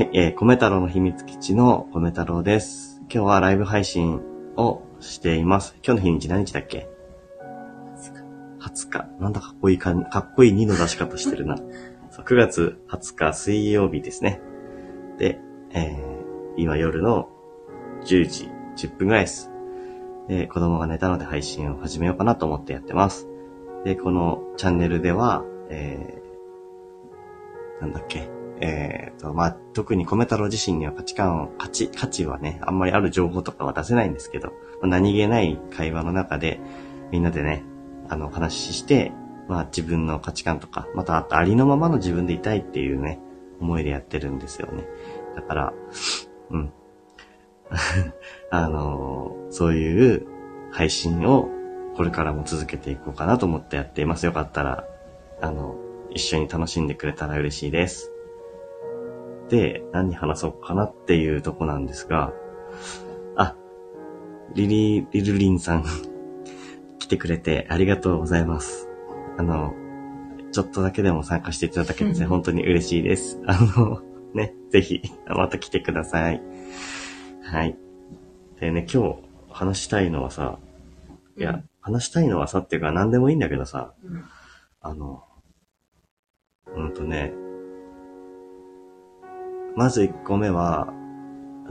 はい、えー、米太郎の秘密基地の米太郎です。今日はライブ配信をしています。今日の日にち何日だっけ ?20 日。なんだかっこいいかん、かっこいい2の出し方してるな。そう9月20日水曜日ですね。で、えー、今夜の10時10分ぐらいです。で、子供が寝たので配信を始めようかなと思ってやってます。で、このチャンネルでは、えー、なんだっけ、えーと、まあ、特に米太郎自身には価値観を、価値、価値はね、あんまりある情報とかは出せないんですけど、ま何気ない会話の中で、みんなでね、あの、お話しして、まあ、自分の価値観とか、またあとありのままの自分でいたいっていうね、思いでやってるんですよね。だから、うん。あのーそういう配信をこれからも続けていこうかなと思ってやっています。よかったら、あの、一緒に楽しんでくれたら嬉しいです。で、何話そうかなっていうとこなんですが、あ、リリー、リルリンさん、来てくれてありがとうございます。あの、ちょっとだけでも参加していただけて本当に嬉しいです。あの、ね、ぜひ、また来てください。はい。でね、今日話したいのはさ、いや、話したいのはさっていうか何でもいいんだけどさ、うんあの、うんとね、まず1個目は、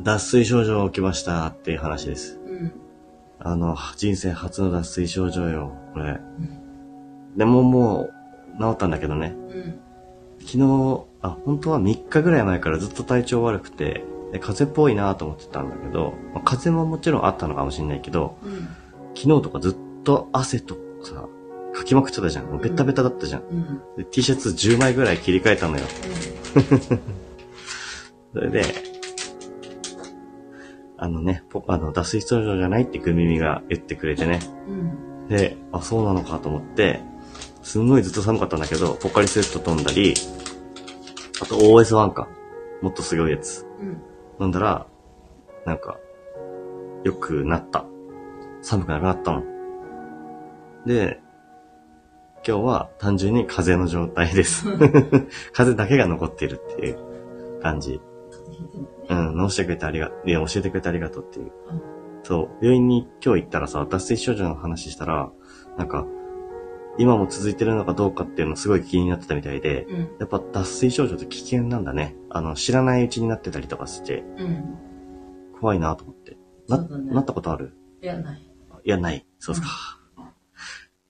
脱水症状起きましたっていう話です。うん。あの、人生初の脱水症状よ、これ。んでももう、治ったんだけどね。うん。昨日、あ、本当は3日ぐらい前からずっと体調悪くて、で風邪っぽいなと思ってたんだけど、まあ風邪ももちろんあったのかもしれないけど、うん。昨日とかずっと汗とさ、かきまくってたじゃん。もうベタベタだったじゃん。うん。で T シャツ10枚ぐらい切り替えたのよ。それで、あのね、ポあの、脱水症状じゃないってグミミが言ってくれてね。うん。で、あ、そうなのかと思って、すんごいずっと寒かったんだけど、ポカリスエット飛んだり、あと OS1 か。もっとすごいやつ。うん。飲んだら、なんか、良くなった。寒くなくなったの。で、今日は単純に風邪の状態です。風邪だけが残っているっていう感じ。うん、直してくれてありが、いや、教えてくれてありがとうっていう。うん。そう、病院に今日行ったらさ、脱水症状の話したら、なんか、今も続いてるのかどうかっていうのすごい気になってたみたいで、うん。やっぱ脱水症状って危険なんだね。あの、知らないうちになってたりとかして、うん。怖いなと思って。な、ねなったことある？いや、ない。いや、ない。そうっすか。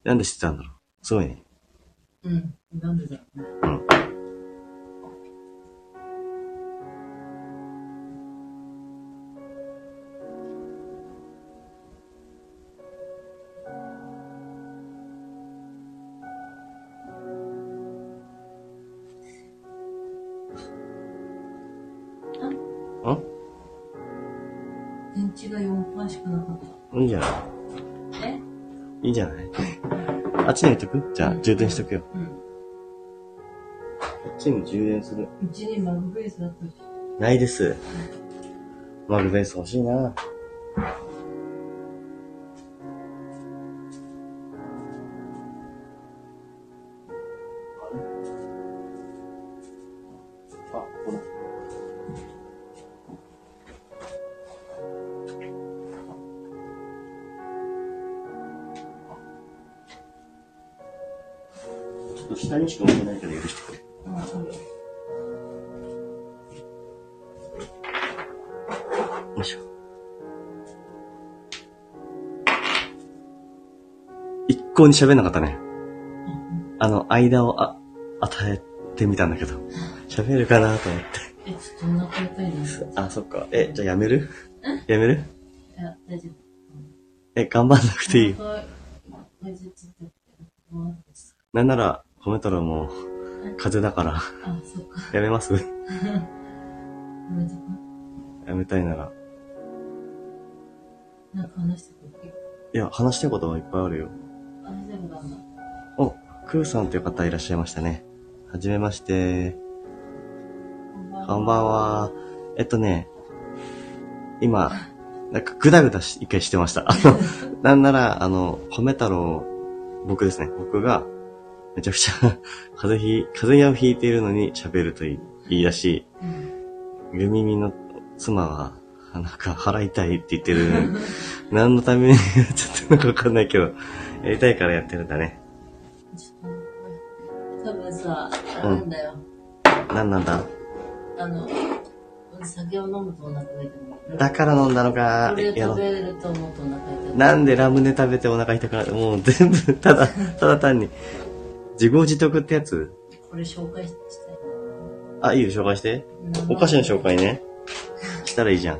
なんで知ってたんだろう？すごいね。うん。なんでだろうね。うん。んいいんじゃない？た。え？いいんじゃない？あっちに置いとく？じゃあ、充電しとくよ。うん。こっちに充電する。うちにマグベースだったし。ないです。マグベース欲しいな。と下にしか置いてないけど許してくれ。よいしょ。一向に喋んなかったね。うん。あの、間をあ、与えてみたんだけど、喋るかなと思って。え、ちょっとお腹痛いな。あ、そっか。え、じゃあやめる？やめる？いや、大丈夫。え、頑張んなくていい。なんなら、米太郎も、風邪だから、あ、そっか。やめます？やめたいなら。なんか話してくれいや、話したいことはいっぱいあるよ。大丈夫なんだ。お、クーさんという方いらっしゃいましたね。はじめまして。こんばんは。えっとね、今、なんかグダグダし一回してました。あの、なんなら、あの、米太郎、僕ですね。僕が、めちゃくちゃ、風邪ひ、風邪をひいているのに喋ると言い言い出し、うん。グミミの妻が、なんか払いたいって言ってる。何のために ちょっとなんかわかんないけど、やりたいからやってるんだね。多分さ、なんだよ。何なんだ？あの、酒を飲むとお腹が痛くなる。だから飲んだのか食べると思うとお腹痛くなる。なんでラムネ食べてお腹痛くなる？もう全部、ただ、ただ単に。自業自得ってやつ？これ紹介したいあ、いいよ、紹介して。な。お菓子の紹介ね。したらいいじゃん。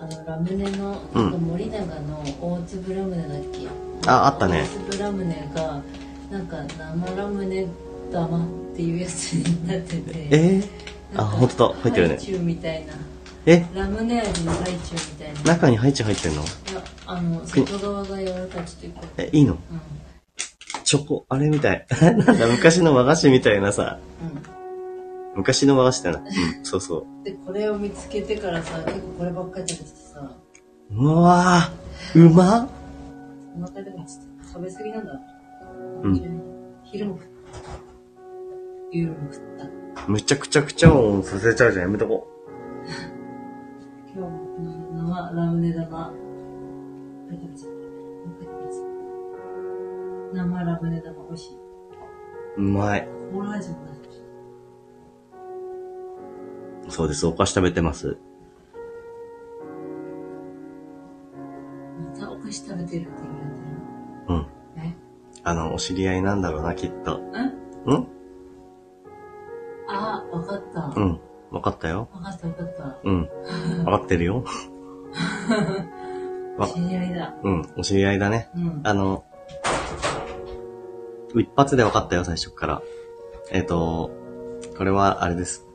あの、ラムネの、うん森永の大粒ラムネだっけ？ああったね大粒ラムネが、なんか生ラムネ玉っていうやつになってて。えー、あ、ほんとだ、入ってるね。ハイチュウみたいな。え？ラムネ味のハイチュウみたいな。い中にハイチュウ入ってんの？や、あの、外側が柔らかいちょっと一個。え、いいの？うチョコ、あれみたい。なんだ、昔の和菓子みたいなさ。ん。うん。昔の和菓子だな。うん、そうそう。で、これを見つけてからさ、結構こればっかり食べててさ、うわぁ、うまっお腹痛くなっちゃった。食べ過ぎなんだ。うん昼も食った。夜も食った。むちゃくちゃくちゃ音させちゃうじゃん。やめとこ今日も生ラムネ玉。い生ラムネ玉美味しい。う。うまい。コーもそうです、お菓子食べてます。またお菓子食べてるって言われてうん。る。え？あの、お知り合いなんだろうな、きっと。ん？ん？あ、わかった。わうん。わかったよ。かったわかった。うん。わかってるよ。わ知り合いだ。うん。お知り合いだね。うん。あの、一発で分かったよ、最初っから。えっ、と、これはあれです。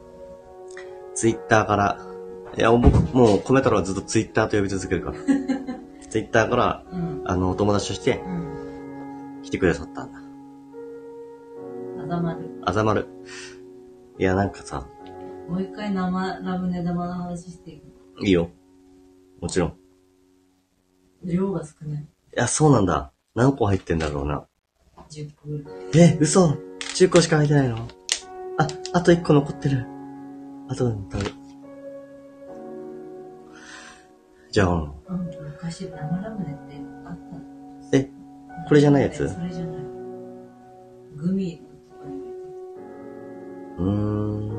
ツイッターから、いや、僕、もう、コメ太郎はずっとツイッターと呼び続けるから。ツイッターから、うん。あの、お友達としてうん。来てくださったんだ。あざまる。あざまる。いや、なんかさ、もう一回生ラムネ玉の話していい？いいよ。もちろん。い量が少ない。や、そうなんだ。何個入ってんだろうな。10個ぐらい。え、嘘 ?10 個しか入ってないの？あ、あと1個残ってる。あと、食べじゃあ、うん。昔生ラムネってあったえ、これじゃないやつ？それじゃない。グミとかに入れてうーん。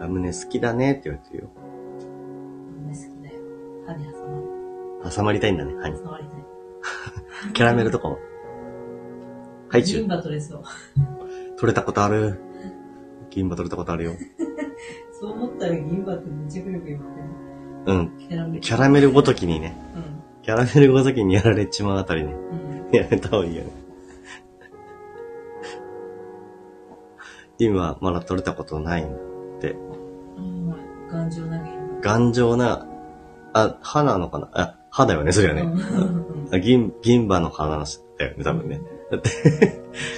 ラムネ好きだねって言われてるよ。ラムネ好きだよ。歯に挟まる。挟まりたいんだね、歯に。触りたい。キャラメルとかも。ハイチュ銀ウ。歯取れそう。取れたことある？銀歯取れたことあるよ。そう思ったら銀歯ってめっちゃくよく言ってる。うん。キャラメル。キャラメルごときにね。うキャラメルごときにやられちまうあたりね。ん。うん。やめた方がいいよね。今、まだ取れたことないんって。うん。頑丈な銀歯。頑丈な、あ、歯なのかな？あ、歯だよね、それはね。うんあ銀、銀歯の話だよね、多分ね。だって、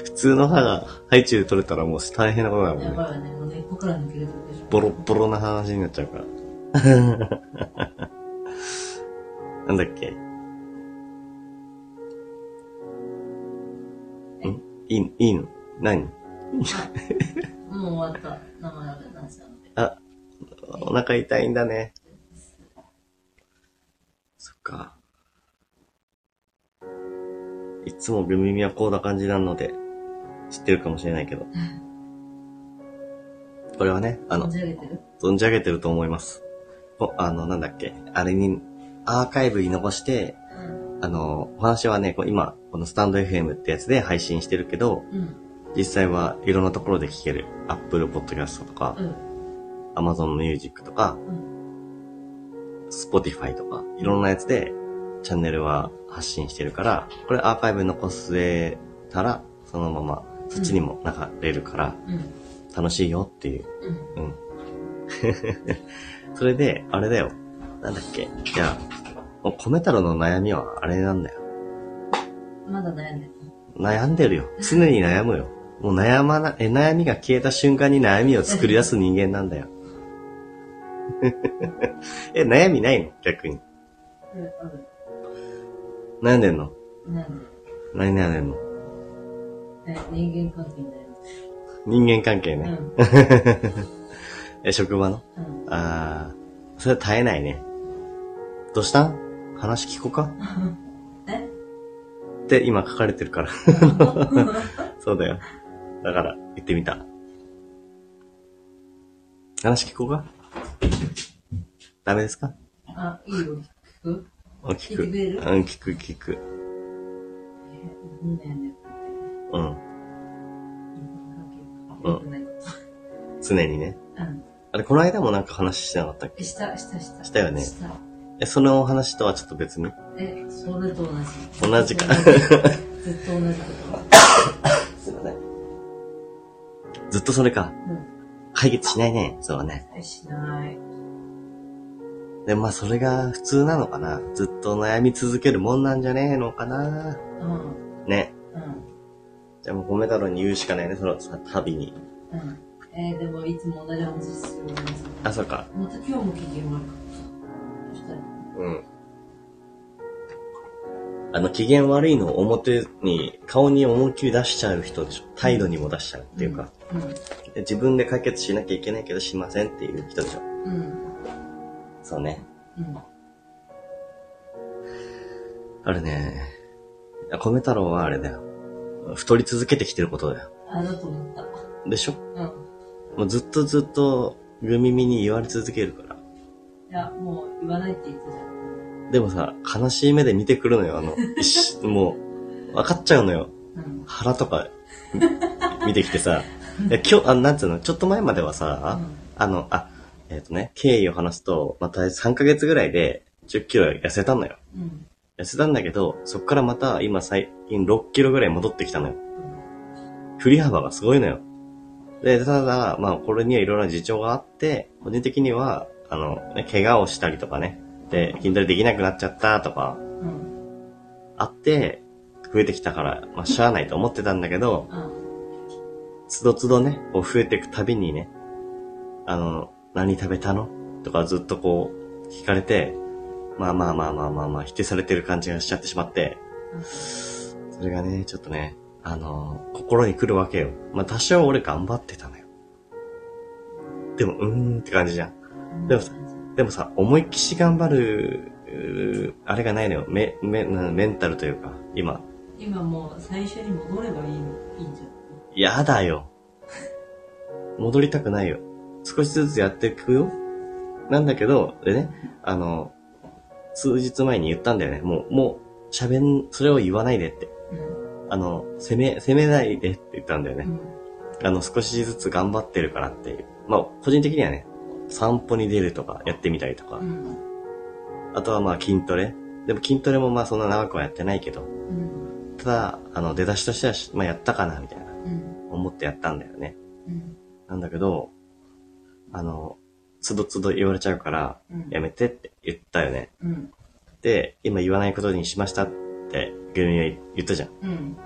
普通の歯がハイチュウ取れたらもう大変なことだもんね。やばいわね。もう根っこから抜けるってことでしょ。ボロッボロな話になっちゃうから。なんだっけ？ん？いい、いいの？何もう終わった。生ラムネ話したので。あ、お腹痛いんだね。そっか。いつもグミミはこんな感じなので、知ってるかもしれないけど。これはね、あの存、じ上げてる？存じ上げてると思います。おあの、なんだっけ、あれに、アーカイブに残して、うん。あの、お話はね、こう今、このスタンド FM ってやつで配信してるけど、うん。実際はいろんなところで聞ける。Apple Podcast とか、うん。Amazon Music とか、うん。Spotify とか、いろんなやつでチャンネルは発信してるから、これアーカイブに残せたら、そのままそっちにも流れるから、うん。楽しいよっていう。うん。うん。それで、あれだよ。なんだっけ？いや、もう米太郎の悩みはあれなんだよ。まだ悩んでる悩んでるよ。常に悩むよ。もう悩まな、え、悩みが消えた瞬間に悩みを作り出す人間なんだよ。え、悩みないの？逆に。え、ある。悩んでんの？なんで何悩んでんの？え、人間関係に悩んで人間関係ね。うん。え、職場の？うん。ああ、それは絶えないね。どうしたん？話聞こうか？え？って今書かれてるから。そうだよ。だから、言ってみた。話聞こうか？ダメですか？あ、いいよ。聞く？うん聞く。聞く聞く、聞く。え、うん。うん。常にね。と。うん。あれ、この間もなんか話してなかったっけ？えした、した、した。したよねした。え、そのお話とはちょっと別に。え、それと同じ。同じかずっと同じこと。すいません。ずっとそれか。解決しないね。そうね。うん。しない。でもまあそれが普通なのかな。ずっと悩み続けるもんなんじゃねえのかな。うん。ね。うん。じゃあもう米太郎に言うしかないね、そのさ旅に。うん。えー、でもいつも同じ話するあ、そうか。また今日も機嫌悪かった。そしたら、うん。あの、機嫌悪いのを表に、顔に思いっきり出しちゃう人でしょ。態度にも出しちゃうっていうか。うん。で自分で解決しなきゃいけないけどしませんっていう人でしょ。うん。そうね。うん。あれね。米太郎はあれだよ。太り続けてきてることだよ。あだと思った。でしょ？うん。もうずっとずっと、グミミに言われ続けるから。いや、もう言わないって言ってたじゃん。でもさ、悲しい目で見てくるのよ、あの、もう、分かっちゃうのよ。うん。腹とか、見てきてさ、今日、あ、なんつうの、ちょっと前まではさ、あの、あ、えっ、とね、経緯を話すと、また3ヶ月ぐらいで10キロ痩せたのよ。うん。痩せたんだけど、そっからまた今最近6キロぐらい戻ってきたのよ。振り幅がすごいのよ。で、ただ、まあ、これにはいろいろな事情があって、個人的には、あの、ね、怪我をしたりとかね、で、筋トレできなくなっちゃったとか、うん。うん。あって、増えてきたから、まあ、しゃあないと思ってたんだけど、うん。つどつどね、こう増えていくたびにね、あの、何食べたの？とかずっとこう、聞かれて、まあまあまあまあまあまあ、否定されてる感じがしちゃってしまって、それがね、ちょっとね、あの、心に来るわけよ。まあ多少俺頑張ってたのよ。でも、うーんって感じじゃん。うん。でもさでもさ、思いっきし頑張る、あれがないのよ。メ、メ、なメンタルというか、今。今もう最初に戻ればいいの、いいんじやだよ。戻りたくないよ。少しずつやっていくよ。なんだけど、でね、あの、数日前に言ったんだよね。もう、もう、喋ん、それを言わないでって。あの、責め、責めないでって言ったんだよね。うん。あの、少しずつ頑張ってるからっていう。まあ、個人的にはね、散歩に出るとか、やってみたりとか、うん。あとはまあ筋トレ。でも筋トレもまあそんな長くはやってないけど、うん。ただ、あの、出だしとしてはし、まあやったかな、みたいな、うん。思ってやったんだよね。うん。なんだけど、あの、つどつど言われちゃうから、うん。やめてって言ったよね。うん。で、今言わないことにしましたって、グミは言ったじゃん。うん。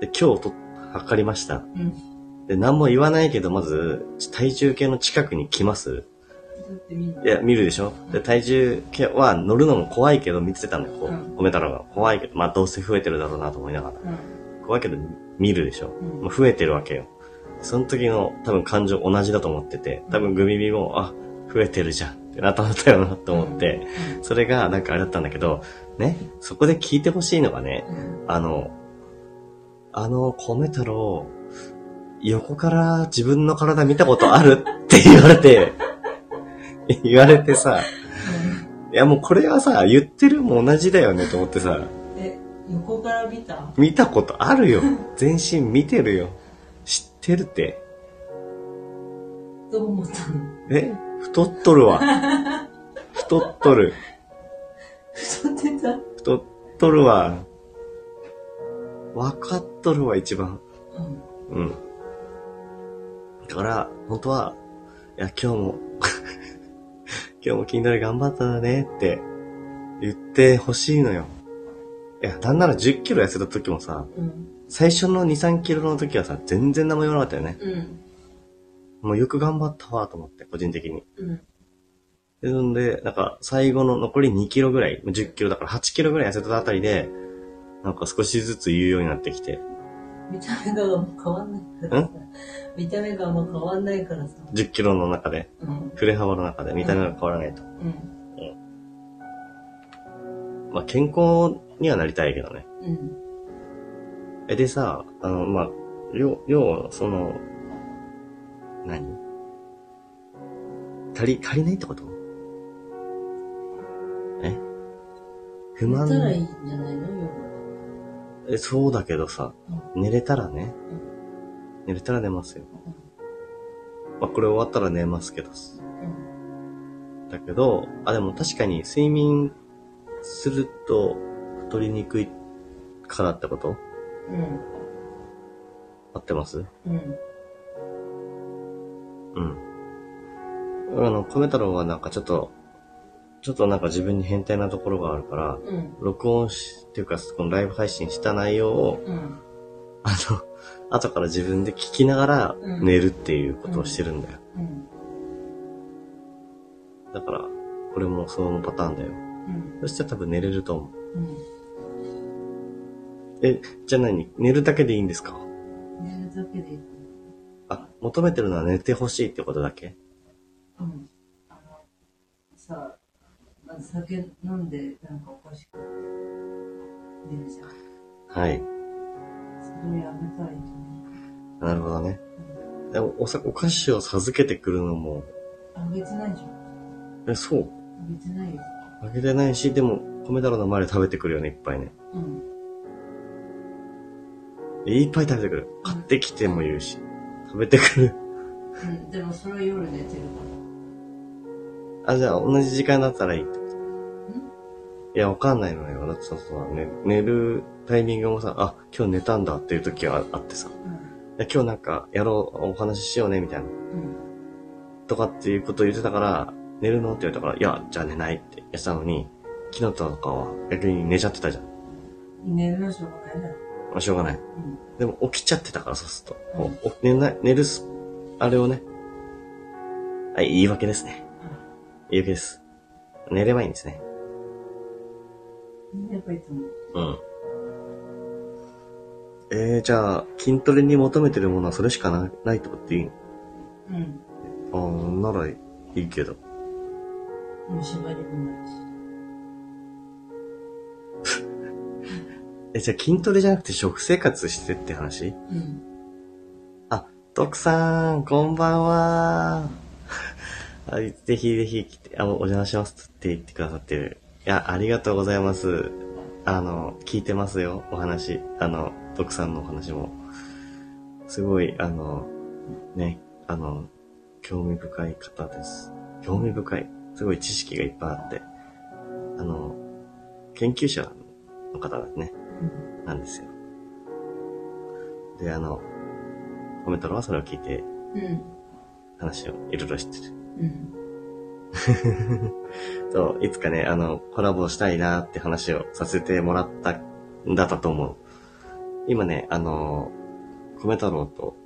で、今日と、測りました。うん。で、何も言わないけど、まず、体重計の近くに来ます。いや、見るでしょ？で、体重計は乗るのも怖いけど見てたのよ。こう、うん米太郎が。怖いけど、まあどうせ増えてるだろうなと思いながら。うん。怖いけど見るでしょ？うんもう増えてるわけよ。その時の多分感情同じだと思ってて、多分グミビも、あ、増えてるじゃんってなったんだよなと思って、それがなんかあれだったんだけど、ね、そこで聞いてほしいのがね、うん。あの、あの、米太郎、横から自分の体見たことあるって言われて、言われてさ、いやもうこれはさ、言ってるも同じだよねと思ってさ、え、横から見た？見たことあるよ。全身見てるよ。てるって。どう思ったの？え？太っとるわ。太っとる。太ってた？太っとるわ。わかっとるわ、一番。うん。うん。だから、本当は、いや、今日も、今日も筋トレ頑張ったねって言ってほしいのよ。いや、なんなら10キロ痩せた時もさ、うん。最初の2、3キロの時はさ、全然何も言わなかったよね。うん。もうよく頑張ったわと思って、個人的に。うん。で、んで、なんか、最後の残り2キロぐらい、10キロだから8キロぐらい痩せたあたりで、なんか少しずつ言うようになってきて、見た目が変わんないからさ。見た目があんま変わんないからさ。10キロの中で、うん。振れ幅の中で見た目が変わらないと。うん。まあ、健康にはなりたいけどね。うん。え、でさ、あの、まあ、要、要は、その、何？足り、足りないってこと？え？不満？寝たらいいんじゃないの？夜。え、そうだけどさ、寝れたらねう。寝れたら寝ますよ。まあ、これ終わったら寝ますけど。うん。だけど、あ、でも確かに睡眠すると太りにくいからってこと？うん。合ってます？うん。うん。あの、米太郎はなんかちょっと、ちょっとなんか自分に変態なところがあるから、うん。録音し、っていうか、このライブ配信した内容を、うん。あの、後から自分で聞きながらうん寝るっていうことをしてるんだよ。うん。だから、これもそのパターンだよ。うん。そしたら多分寝れると思う。うん。え、じゃあ何？寝るだけでいいんですか？寝るだけでいい。あ、求めてるのは寝てほしいってことだけ？うん。あの、さ、まず酒飲んでなんかおかしく出るじゃん。はい。それをやめたらいいと思なるほどね。う。でもおさ、お菓子を授けてくるのも、あげてないじゃん。え、そう？あげてないよ。あげてないし、でも、米太郎の前で食べてくるよね、いっぱいね。うん。いっぱい食べてくる。買ってきても言うし。食べてくる。うん。でもそれは夜寝てるかあ、じゃあ同じ時間だったらいいってこといや、わかんないのよ。だってさ、ね、寝るタイミングもさ、あ、今日寝たんだっていう時はあってさ。いら。や今日なんか、やろう、お話ししようね、みたいな。うん。うん。とかっていうことを言ってたから、寝るのって言われたから、いや、じゃあ寝ないってやってたのに、昨日とかは逆に寝ちゃってたじゃん。寝るのしょうがないだろ。まあ、しょうがない。うん。でも起きちゃってたから、そうすると。寝ない、寝るす、あれをね。はい、言い訳ですね。言い訳です。寝ればいいんですね。うん。やっぱいつも。うん。えー、じゃあ、筋トレに求めてるものはそれしかなないってことでいいの？うん。ああ、ならいいけど。虫歯にもないし。え、じゃあ筋トレじゃなくて食生活してって話？うん。あ、徳さん、こんばんは。はい、ぜひぜひ来て、あ、お邪魔しますって言ってくださってる。いや、ありがとうございます。あの、聞いてますよ、お話。あの、徳さんのお話も。すごい、あの、ね、あの、興味深い方です。興味深い。すごい知識がいっぱいあって。あの、研究者の方ですね。うん。なんですよ。で、あの、コメ太郎はそれを聞いてうん。話をいろいろしてる。うん。そう、いつかね、あの、コラボしたいなって話をさせてもらったんだったと思う。今ね、あの、米太郎と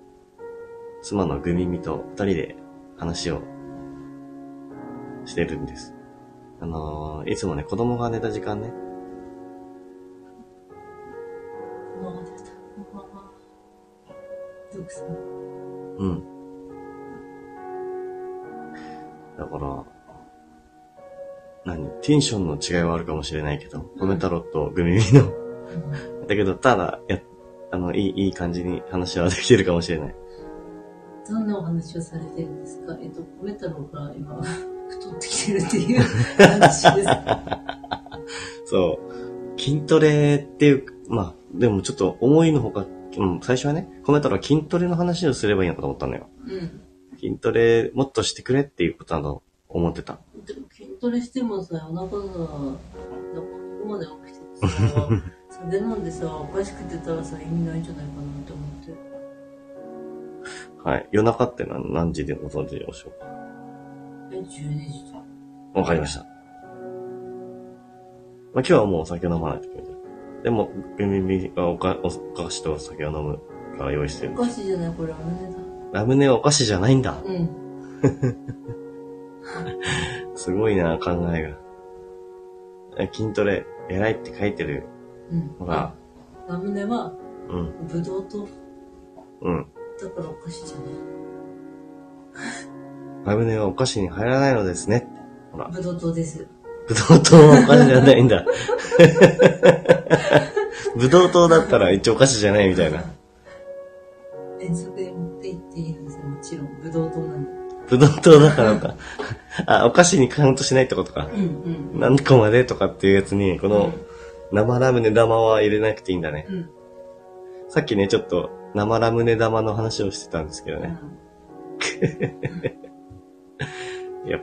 妻のグミミと二人で話をしてるんです。あの、いつもね、子供が寝た時間ね、うん。だから、何？テンションの違いはあるかもしれないけど、米太郎とグミミの。だけど、ただ、や、あの、いい、いい感じに話はできてるかもしれない。どんなお話をされてるんですか？えっと、米太郎が今、太ってきてるっていう話です。そう。筋トレっていう、まあ、でもちょっと思いのほか、うん、最初はね、米太郎は筋トレの話をすればいいのかと思ったのよ。うん。筋トレもっとしてくれっていうことだと思ってた。でも筋トレしてもさ、お腹が、ここまで起きててさ、それなんでさ、おかしくてたらさ、意味ないんじゃないかなって思って。はい。夜中ってのは何時でご存知でしょうか？え、12時じゃん。わかりました。まあ、今日はもうお酒飲まないと決めてる。でも、グミミがおかお菓子とお酒を飲むから用意してるお。かしいじゃないこれラムネだ。ラムネはお菓子じゃないんだ。うん。すごいな、考えが。え筋トレ、偉いって書いてるうん。のが、ラムネは、うん、ぶどうと、うん。だからお菓子じゃない。ラムネはお菓子に入らないのですね。ほら、ブドウ糖です。ブドウ糖はお菓子じゃないんだ。ブドウ糖だったら一応お菓子じゃないみたいな。遠足で持って行っていいんですよ。もちろん、ブドウ糖なんだ。ブドウ糖だからか。あ、お菓子にカウントしないってことか。うんうん。何個までとかっていうやつに、この生ラムネ玉は入れなくていいんだね。うん。さっきね、ちょっと生ラムネ玉の話をしてたんですけどね。い や、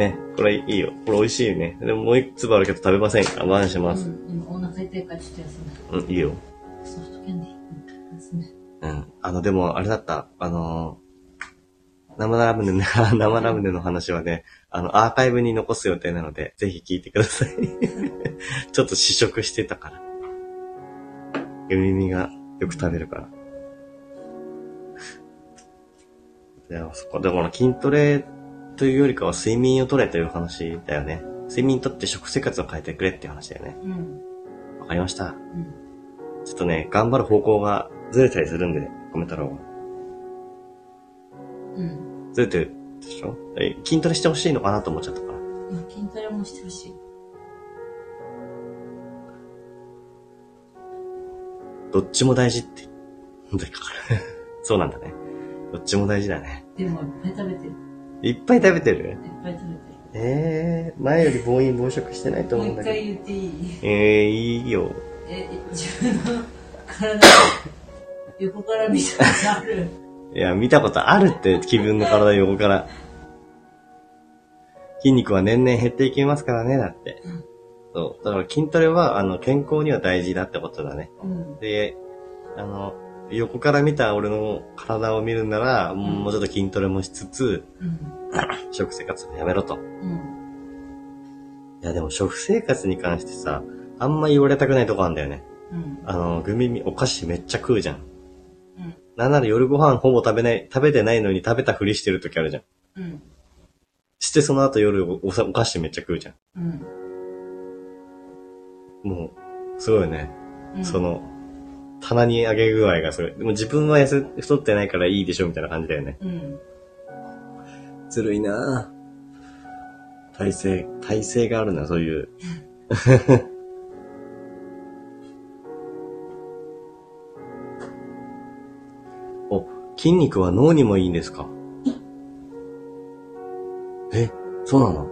ね、これいいよ。これ美味しいね。でももう一粒あるけど食べませんか我慢します。うん、今お腹痛いからちょっと休む。うん、いいよ。ソフトキャンディー。うん休む。うん。あの、でも、あれだった。あのー生ラムネ、生ラムネの話はね、あの、アーカイブに残す予定なので、ぜひ聞いてください。ちょっと試食してたから。海耳がよく食べるから。いや、そこ、でも筋トレというよりかは睡眠をとれという話だよね。睡眠にとって食生活を変えてくれっていう話だよね。うん。わかりました。うん。ちょっとね、頑張る方向がずれたりするんで、コメ太郎は。うん。ずれてるでしょ？え筋トレしてほしいのかなと思っちゃったから。まあ、筋トレもしてほしい。どっちも大事って。本当にかかる。そうなんだね。どっちも大事だね。でも、いっぱい食べてる。いっぱい食べてる？いっぱい食べてる。えー、前より暴飲暴食してないともう一思うんだけど。回言っていい？えー、いいよ。え、自分の体、横から見たことある？いや、見たことあるって、気分の体横から。筋肉は年々減っていきますからね、だって。そう。だから筋トレは、あの、健康には大事だってことだね。うん。で、あの、横から見た俺の体を見るなら、もうちょっと筋トレもしつつ、うん。食生活をやめろと。うん。いや、でも食生活に関してさ、あんま言われたくないとこあるんだよね。うん。あの、グミミ、お菓子めっちゃ食うじゃん。うん。なんなら夜ご飯ほぼ食べない、食べてないのに食べたふりしてる時あるじゃん。うん。してその後夜おおさお菓子めっちゃ食うじゃうん。ん。もう、すごいよね。うん。その、棚に上げ具合がすごい。でも自分は痩せ、太ってないからいいでしょみたいな感じだよね。うん。ずるいなぁ。体勢、体勢があるな、そういう。お、筋肉は脳にもいいんですか？え、そうなの？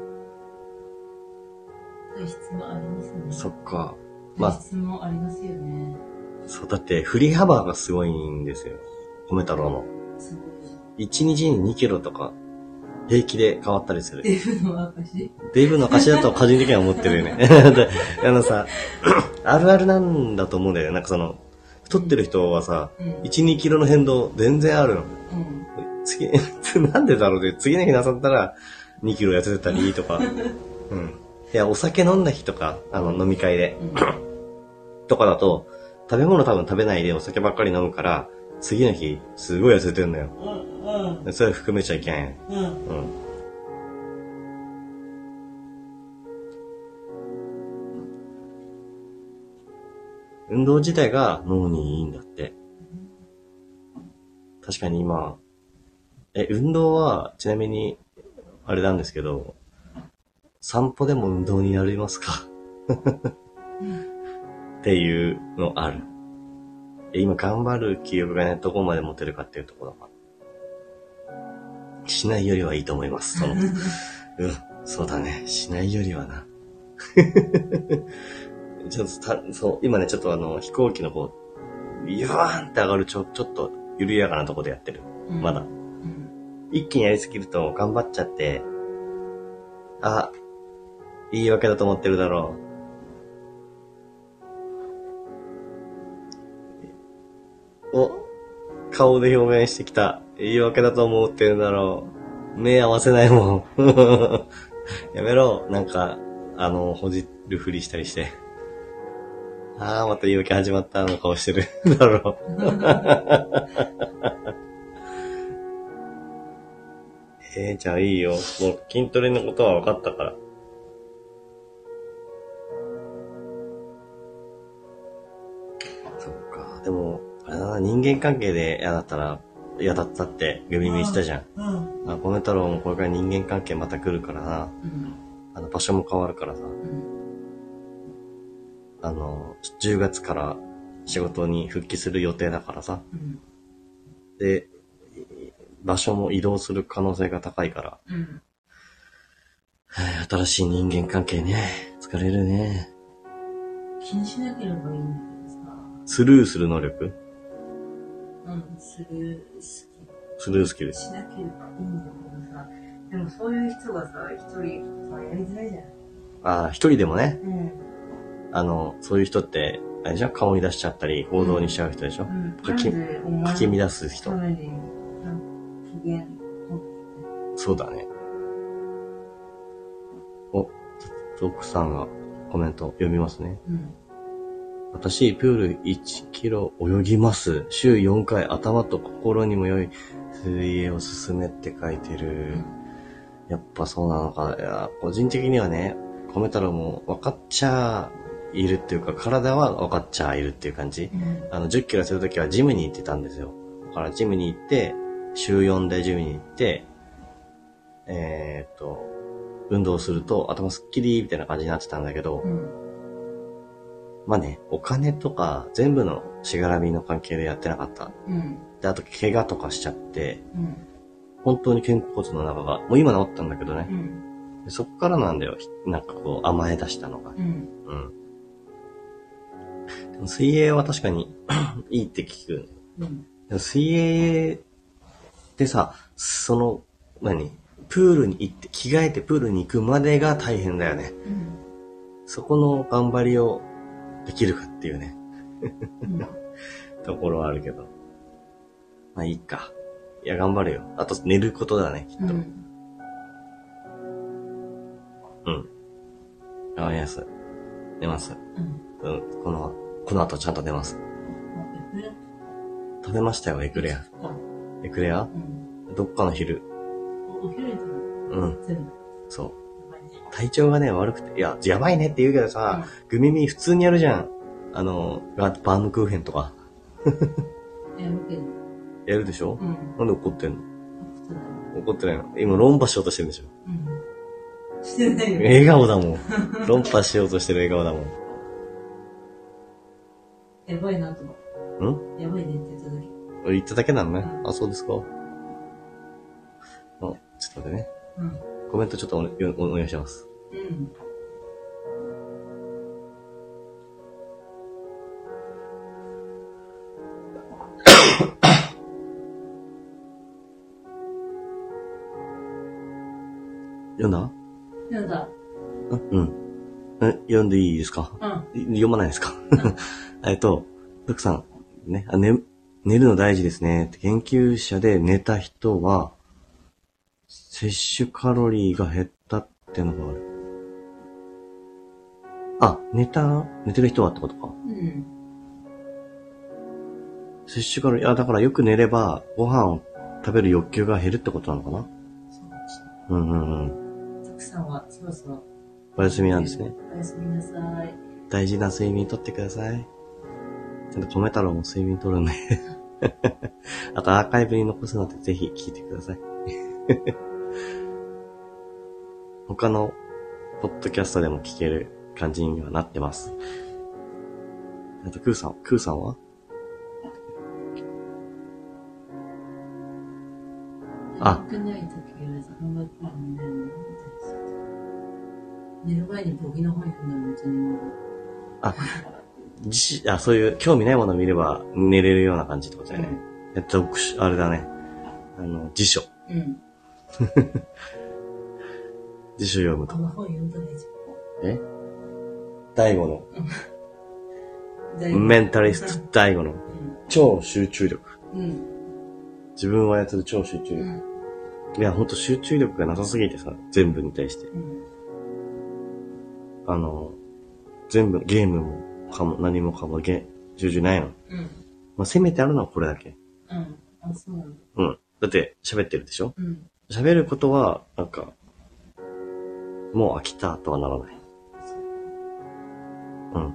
体質もありますね。そっか。まあ、体質もありますよね。そう、だって振り幅がすごいんですよ。米太郎の。すごいじゃん。1日に2キロとか、平気で変わったりする。デブの証デブの証だと個人的には思ってるよね。であのさ、あるあるなんだと思うんだよね。なんかその、太ってる人はさ、うん。1、2キロの変動全然あるの。うん。次、なんでだろうね。次の日なさったら2キロ痩せてたりとか。うん。いや、お酒飲んだ日とか、あの、飲み会で。うん。とかだと、食べ物多分食べないでお酒ばっかり飲むから、次の日、すごい痩せてんのよ。うん。それ含めちゃいけん。うん。うん。運動自体が脳にいいんだって。確かに今、え、運動は、ちなみに、あれなんですけど、散歩でも運動になりますか？っていうのある。え今頑張る気力がね、どこまで持てるかっていうところが。しないよりはいいと思います。その、うん、そうだね。しないよりはな。ちょっとた、そう、今ね、ちょっとあの、飛行機のこう、ビュワーンって上がるちょ、ちょっと緩やかなとこでやってる。うんまだ。うん。一気にやりすぎると頑張っちゃって、あ、言い訳だと思ってるだろう。お、顔で表現してきた。言い訳だと思ってるだろう。目合わせないもん。やめろ。なんか、あの、ほじるふりしたりして。ああ、また言い訳始まったの顔してる。だろう。えー、じゃあいいよ。もう筋トレのことは分かったから。そっか。でも、あれだな、人間関係で嫌だったら、嫌だったって、グミミしたじゃん。うん。あ、米太郎もこれから人間関係また来るからな。うん。あの、場所も変わるからさ。うん。あの、10月から仕事に復帰する予定だからさ。うん。で、場所も移動する可能性が高いから。うん。はあ新しい人間関係ね。疲れるね。気にしなければいいんだけどさ。スルーする能力うん、する、好スルースキルき。。しなければいいんだけどさ。でもそういう人がさ、一人、さ、やりづらいじゃん。ああ、一人でもね、うん。あの、そういう人って、あれじゃん顔に出しちゃったり、行動にしちゃう人でしょ、うん。かきかき乱す人そうだね。お、ちょっと奥さんがコメント読みますね。うん。私、プール1キロ泳ぎます。週4回頭と心にも良い水泳を進めって書いてる。やっぱそうなのか。いや、個人的にはね、米太郎も分かっちゃいるっていうか、体は分かっちゃいるっていう感じ。うん。あの、10キロするときはジムに行ってたんですよ。だからジムに行って、週4でジムに行って、えーっと、運動すると頭すっきりみたいな感じになってたんだけど、うん。まあね、お金とか全部のしがらみの関係でやってなかった。うん。で、あと怪我とかしちゃって、うん。本当に肩甲骨の中が、もう今治ったんだけどね。うん。でそっからなんだよ。なんかこう甘え出したのが。うん。うん。でも水泳は確かに いいって聞く。うん。でも水泳ってさ、その、何？プールに行って、着替えてプールに行くまでが大変だよね。うん。そこの頑張りをできるかっていうね、うん。ところはあるけど。まあいいか。いや、頑張るよ。あと寝ることだね、きっと。うん。うん。頑張ります。寝ます。うん。うん。この、この後ちゃんと寝ます。食べましたよ、エクレア。あ、エクレア？うん。どっかの昼。おお昼に食うん。そう。体調がね、悪くて。いや、やばいねって言うけどさ、グミミ普通にやるじゃん。あの、バームクーヘンとか。うん。やるけど。やるでしょ、うん。なんで怒ってんの？怒ってないの？今論破しようとしてるんでしょうん。してないよ。笑顔だもん。論破しようとしてる笑顔だもん。やばいなと思って。ん？やばいねって言っただけ。言っただけなのね。うんあ、そうですか。あ、ちょっと待ってね。うん。コメントちょっとお,、おお願いします。うん。読んだやだ。うん。え読んでいいですか？うん。い読まないですか？えっと、ドクさん、ね、あ、寝、寝るの大事ですね。研究者で寝た人は、摂取カロリーが減ったってのがある。あ、寝た、寝てる人はってことか。うん。摂取カロリー、あ、だからよく寝れば、ご飯を食べる欲求が減るってことなのかな？そうかもしうんうんうん。い。たくさんはそろそろお休みなんですね。おやすみなさい。大事な睡眠とってください。ちゃんと米太郎も睡眠とるんで。あとアーカイブに残すのでぜひ聞いてください。他のポッドキャストでも聞ける感じにはなってます。あと、クーさん、クーさんは？あ。あ、じあ、そういう興味ないものを見れば寝れるような感じってことだよね。えっと、あれだね。あの、辞書。うん。辞書読むとこ。の本読んだらいいじえ？大悟の、ゃん。メンタリスト大悟のうん。超集中力。うん。自分を操る超集中力。うん。いや、ほんと集中力がなさすぎてさ、全部に対して。うん。あの、全部、ゲームも、かも、何もかも、ゲ、集中ないの。うん。まあ、せめてあるのはこれだけ。うん。あ、そうなんだ。うん。だって、喋ってるでしょ？うん。喋ることは、なんか、もう飽きたとはならない。うん。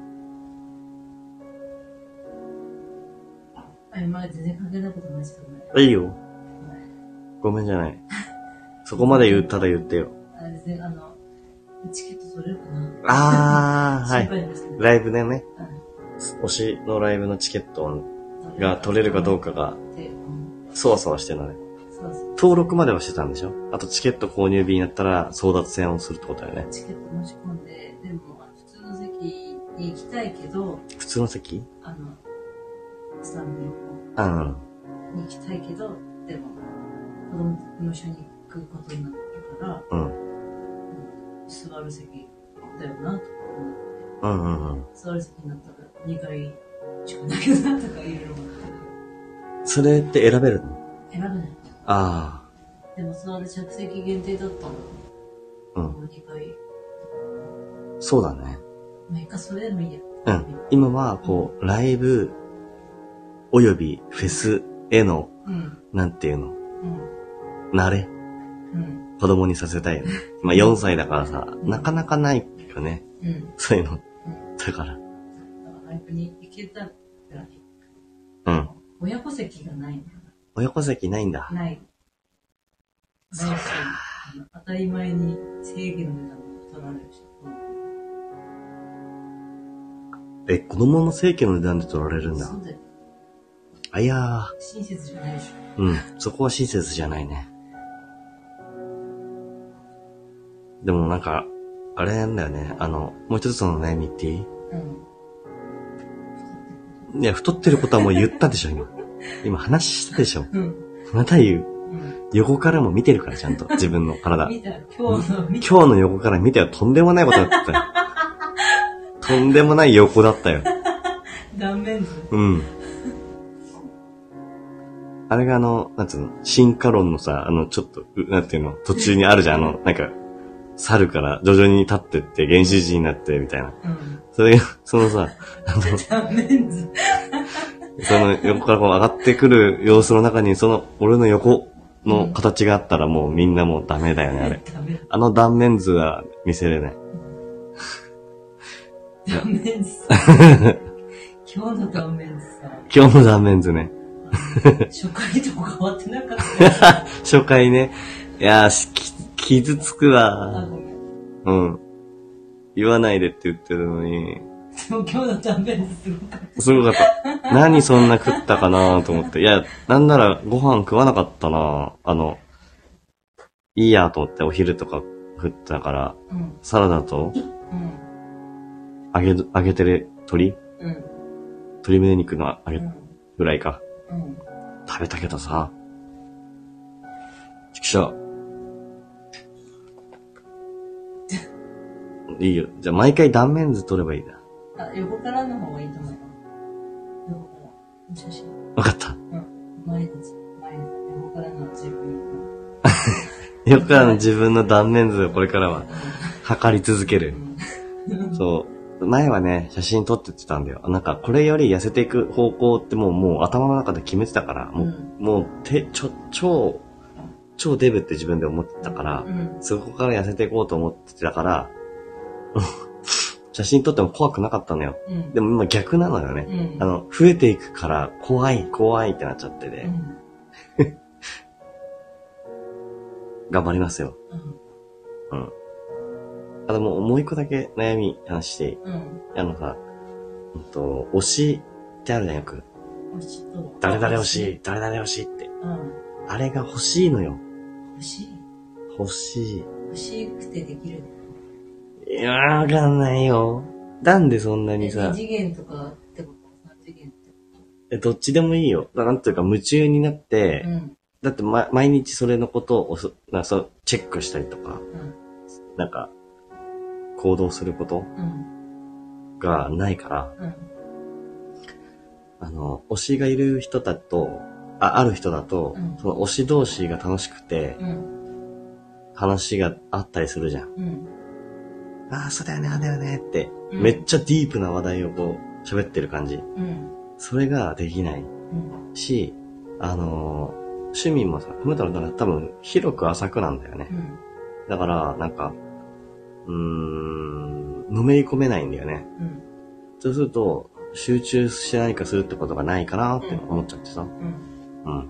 あ、今まで全然関係ないことないしごめん。いいよ。ごめんじゃない。そこまで言ったら言ってよ。あ、全然、あの、チケット取れるかなあー、は心い。ライブでね、うん推しのライブのチケットが取れるかどうかが、そわそわしてるのね。そうそう。登録まではしてたんでしょ？あとチケット購入日になったら争奪戦をするってことだよね。チケット申し込んで、でも、普通の席に行きたいけど、普通の席？あの、スタンドうん。に行きたいけど、でも、子供も一緒に行くことになったから、うん。うん座る席だよな、とか思って。うんうんうん。座る席になったら2回しかないけどな、とかいろいろ思って。それって選べるの？選べない。あでも座る着席限定だったの。あ。うん。もう2回。そうだね。まあ、一回それでもいいや。うん。今は、こう、ライブ、およびフェスへの、うん。なんていうの、うん。慣れ、うん。子供にさせたいよね。まあ4歳だからさ、なかなかないよね。うん。そういうの。うん。だから。ライブに行けたら。うん。親子席がないんだよ親子席ないんだ。な。ない。そうか当たり前に正義の値段も取られるし。え、子供の正規の値段で取られるんだそ。うだよ。あいや親切じゃないでしょ。ー。うん。そこは親切じゃないね。でもなんか、あれなんだよね。あの、もう一つの悩みっていい？うん。いや、太ってることはもう言ったでしょ、今。今話したでしょ？うん。また言う。うん。横からも見てるから、ちゃんと。自分の体。見た今日の、見た今日の横から見てはとんでもないことだったよ。とんでもない横だったよ。断面図。うん。あれがあの、なんつうの、進化論のさ、あの、ちょっと、うなんていうの、途中にあるじゃん、あの、なんか、猿から徐々に立ってって原始人になって、みたいな。うん。それが、そのさ、断面図。その横からこう上がってくる様子の中に、その、俺の横の形があったらもうみんなもうダメだよね、あれ。あの断面図は見せれない。断面図さ。今日の断面図さ。今日の断面図ね。初回と変わってなかったよ。初回ね。いやーし、き傷つくあわうん。言わないでって言ってるのに、今日の断面図すごかっすごかった。何そんな食ったかなと思って。いや、なんならご飯食わなかったなあの、いいやと思ってお昼とか食ったから、た。うん。サラダとうん。揚げ、揚げてる鶏？うん。鶏胸肉の揚げうん。ぐらいか。うん。食べたけどさ。ちくしょう。いいよ。じゃあ毎回断面図撮ればいいな。あ、横からの方がいいと思うよ。横から。写真。わかった。うん。前の字、前の横からの自分の。よくあの自分の断面図をこれからは測り続ける。うん。そう。前はね、写真撮ってってたんだよ。なんか、これより痩せていく方向ってもう、もう頭の中で決めてたから、もう、うんもう、て、ちょ、超、超デブって自分で思ってたから、うん。そこから痩せていこうと思ってたから、写真撮っても怖くなかったのよ。うん。でも今逆なのよね。うん。あの、増えていくから、怖い、怖いってなっちゃってて、うん。頑張りますよ。うん。あともう、もう一個だけ悩み話していい？うん。あのさ、うんと、推しってあるじゃん、よく。欲し。誰々欲しい、誰々欲しいって。うん。あれが欲しいのよ。欲しい。欲し欲しくてできる。い。いやー、わかんないよ。なんでそんなえにさ二、次元とかってこと三次元ってこえどっちでもいいよ。なんていうか夢中になって、とうん。だって、ま、毎日それのことをなそうチェックしたりとか、うん。なんか、行動することうん。がないから、うん。あの、推しがいる人だと、あ、ある人だと、うんその推し同士が楽しくて、うん。話があったりするじゃん。うん。ああ、そうだよね、ああだよねって、うんめっちゃディープな話題をこう、喋ってる感じ。うん。それができないうん。し、あのー趣味もさ、コメ太郎なら多分広く浅くなんだよね。うん。だから、なんか、うーん、のめり込めないんだよね。うん。そうすると、集中して何かするってことがないかなって思っちゃってさ。うん。うん。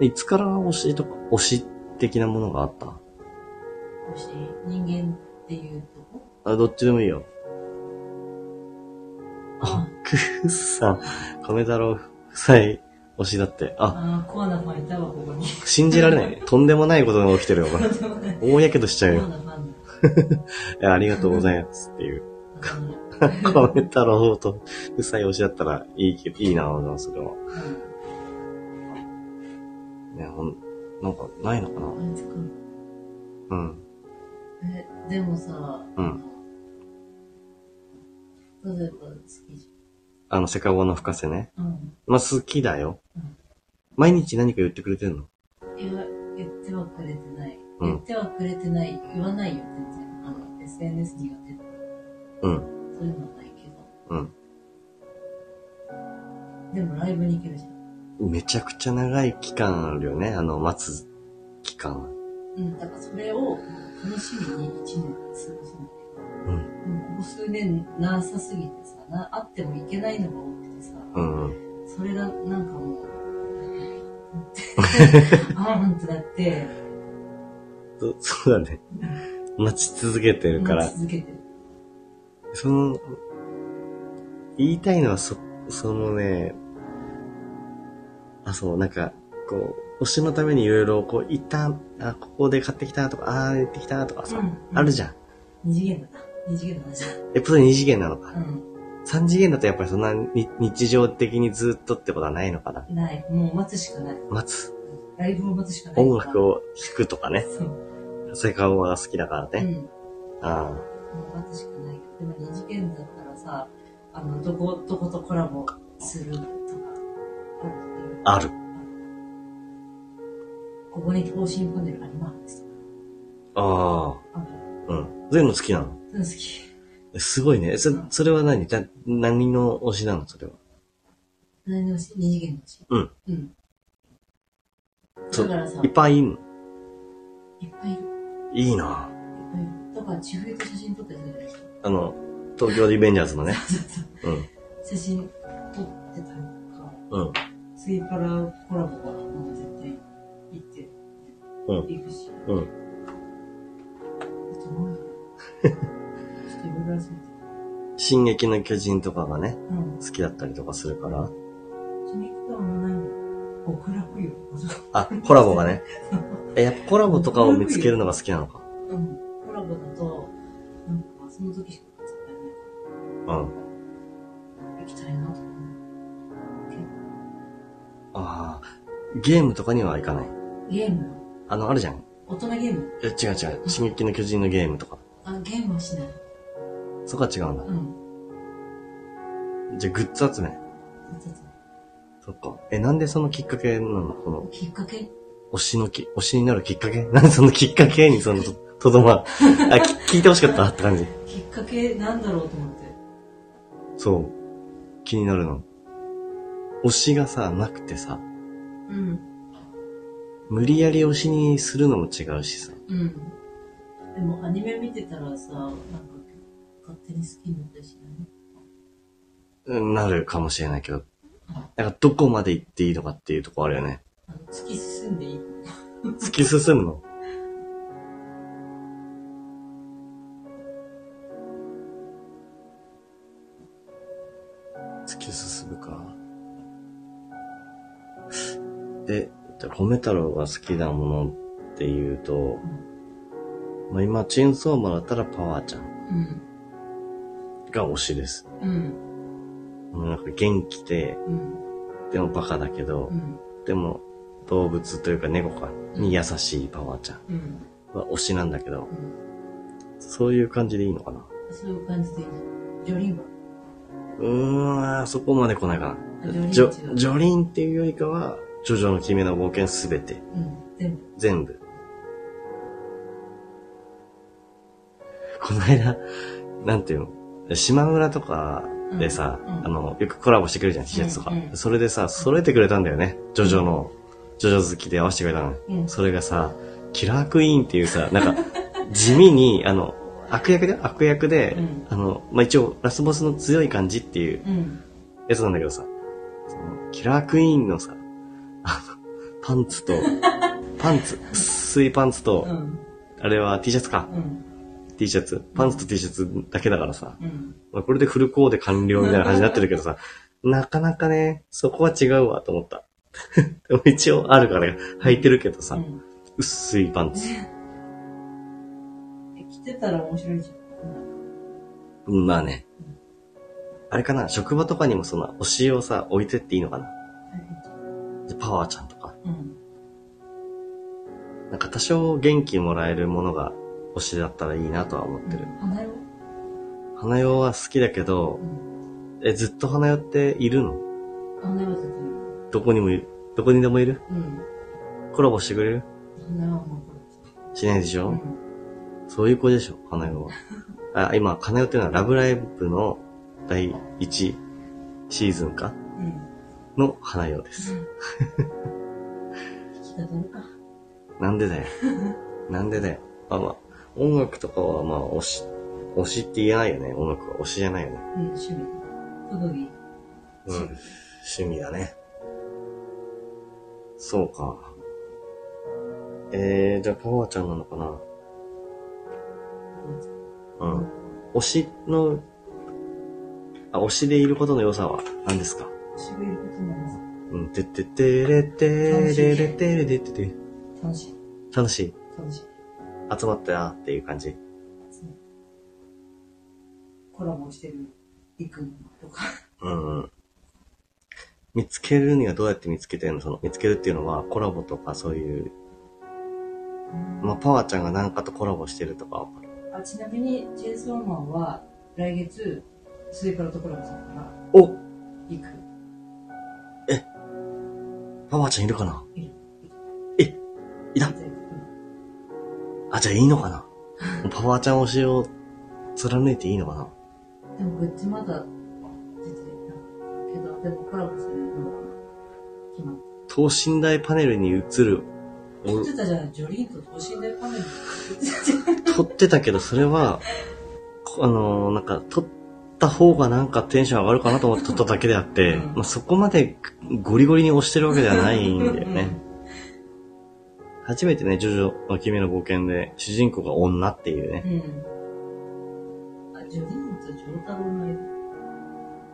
でいつから推しとか、推し的なものがあった？もし、人間っていうとこ？あ、どっちでもいいよ。あ、クースさん、米太郎夫妻推しだって。あ、あー、コアなファンいたわ、ここに。信じられないね。とんでもないことが起きてるよ、これ。でもね大やけどしちゃうよ。コアなファンだ。いやありがとうございますっていう。あの米太郎と夫妻推しだったらいいけど、いいな、それは。ね、ほん、なんか、ないのかな？うん。え、でもさ、うん例えば好きじあの、セカゴの深瀬ね。ゃん。うん。まあ、好きだようん。毎日何か言ってくれてんの？いや、言ってはくれてない。うん言ってはくれてない。言わないよ、全然。あの、SNS によってうん。そういうのはないけど。うん。でもライブに行けるじゃん。めちゃくちゃ長い期間あるよね、あの、待つ期間。うん、だからそれを楽しみに一年過ごすんだけど、うん。でもここ数年なさすぎてさ、な、あってもいけないのが多くてさ、うんうん。それがなんかもう、あーんってなって、そそうだね。待ち続けてるから待ち。続けてる。その、言いたいのはそ、そのね、あ、そう、なんか、こう、推しのためにいろいろ、こう、一旦、あ、ここで買ってきたとか、ああ、行ってきたとかさ、うんあるじゃん。二次元だな。二次元の話だ。エピソード2次元なのか。う3次元だとやっぱりそんなに日常的にずっとってことはないのかな？ん。ない。もう待つしかない。待つ。ライブを待つしかない。音楽を聴くとかね。そう。セカオワが好きだからね。うん。あもう待つしかないでも二次元だったらさ、あの、どこ、どことコラボするとか、あ、ある。ここに更新パネルあります。ああうん。そういうの好きなの？うん好き。すごいね。そ、それは何？だ何の推しなの？それは。何のし？二次元のし。うん。うん。そうだからさ、いっぱいいんの？いっぱいいる。いいないっぱいいる。だから、千冬と写真撮ったりするじゃないですか。あの、東京リベンジャーズのね。うん。写真撮ってたりとか、うん。次からコラボがもう絶対行って、うん。うん。進撃の巨人とかがね、うん。好きだったりとかするから。締め切ったもないの。極楽よ。あ、コラボがね。え、やっぱコラボとかを見つけるのが好きなのか。うん。コラボだと、なんかその時しか使えないかうん。ら、行きたいなと思う。ああ、ゲームとかには行かない。ゲームあの、あるじゃん。大人ゲーム？え、違う違う。進撃の巨人のゲームとか。あ、ゲームはしない。そこは違うんだ。うん。じゃあ、グッズ集め。そうそうそっか。え、なんでそのきっかけなの？この、きっかけ？推しのき、推しになるきっかけ？なんでそのきっかけにその、と とどまる？あ、き聞いてほしかったって感じ。きっかけなんだろうと思って。そう。気になるの。推しがさ、なくてさ、うん。無理やり推しにするのも違うしさ。うん。でもアニメ見てたらさ、なんか勝手に好きになったりしないうんなるかもしれないけど。なんかどこまで行っていいのかっていうとこあるよね。あの、突き進んでいい突き進むの？突き進むか。で、じゃあ米太郎が好きなものっていうと、まあ今、チンソーマンだったらパワーちゃんうん。が推しです。うん。もうなんか元気で、うん。でもバカだけどう、ん。でも動物というか猫かに優しいパワーちゃんうん。は推しなんだけど、うん。そういう感じでいいのかな？そういう感じでいい。ジョリンは？うーん、そこまで来ないかな。ジョ、ジョリンっていうよりかは、ジョジョの君の冒険すべて、うん。全部。全部。この間、なんていうの？島村とかでさ、うんうんあの、よくコラボしてくれるじゃん、T シャツとか。うんうんそれでさ、揃えてくれたんだよね。ジョジョの、ジョジョ好きで合わせてくれたの。うん。それがさ、キラークイーンっていうさ、なんか、地味に、あの、悪役で、悪役で、うんあの、まあ、一応、ラスボスの強い感じっていううん。やつなんだけどさ、そのキラークイーンのさ、パンツと、パンツ、薄いパンツと、うん。あれは T シャツか。うん。T シャツ。パンツと T シャツだけだからさ、うん。まあこれでフルコーデ完了みたいな感じになってるけどさ、なかなかね、そこは違うわと思った。でも一応あるから履いてるけどさ、うん。薄いパンツ。え着てたら面白いじゃん。うん、まあね。あれかな、職場とかにもその推しをさ、置いてっていいのかな？でパワーちゃんと。なんか多少元気もらえるものが推しだったらいいなとは思ってる。花よ。花代は好きだけどう、ん。え、ずっと花代っているの？花よは絶対どこにもいる？どこにでもいる？うん。コラボしてくれる？花よはもうしないでしょ、これ。そういう子でしょ、花代は。あ、今、花代っていうのはラブライブの第1シーズンか？うん。うん。の花代です。引き立てるか。なんでだよ。なんでだよ。あ、まあ、音楽とかはまあ、推し、推しって言えないよね。音楽は推しじゃないよね。うん、趣味。特技。うん。趣味だね。そうか。えー、じゃあパワーちゃんなのかなうん。推しの、あ、推しでいることの良さは何ですか？しびることなんです。うん、てってってれってれれってれれってて。楽しい。楽しい。楽しい。集まったなっていう感じ。コラボしてる、いくんとか。うんうん。見つけるにはどうやって見つけてるの？その、見つけるっていうのはコラボとかそういう、まあ、パワーちゃんが何かとコラボしてるとかわかる。あちなみに、チェーンソーマンは、来月、スイカラとコラボするから、おいく。パワーちゃんいるかな？いる。えいたうんあ、じゃあいいのかな？パワーちゃん推しを貫いていいのかな？でも、グッズまだ出てないけど、でもコラボするのは決まっ等身大パネルに映る、た。撮ってたじゃない、ジョリーンと等身大パネル。撮ってたけど、それは、こあのーなんか、撮った方がなんかテンション上がるかなと思って撮っただけであって、うん。まあ、そこまでゴリゴリに押してるわけではないんだよね。初めてね、ジョジョの君の冒険で、主人公が女っていうね、うん。あ、ジョリーンとジョータロの間、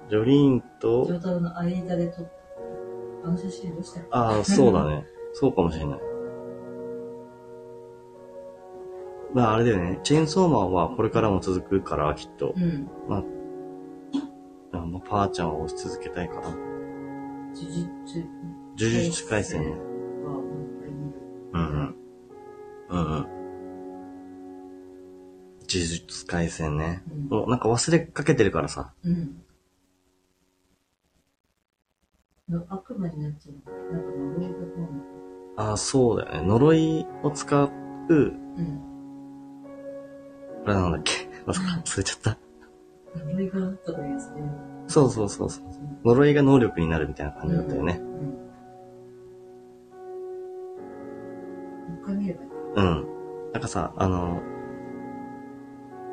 ジョリーンジョと、ータロの間で撮った。あの写真どうしたっけ？ああ、そうだね。そうかもしれない。まああれだよね、チェーンソーマンはこれからも続くから、きっと。うん。まあ、まあ、パーちゃんを押し続けたいから。呪術。呪術廻戦ね。うんうん。うんうん。呪術廻戦ね。うんもうなんか忘れかけてるからさ。うん。の悪魔になっちゃう。なんか呪いがどうなのああ、そうだよね。呪いを使う、うん。あれなんだっけ？忘れちゃった。呪いがあったというやつで。そうそうそうそう。呪いが能力になるみたいな感じだったよね。うん。もう一回見ればいい。うん。なんかさ、あの、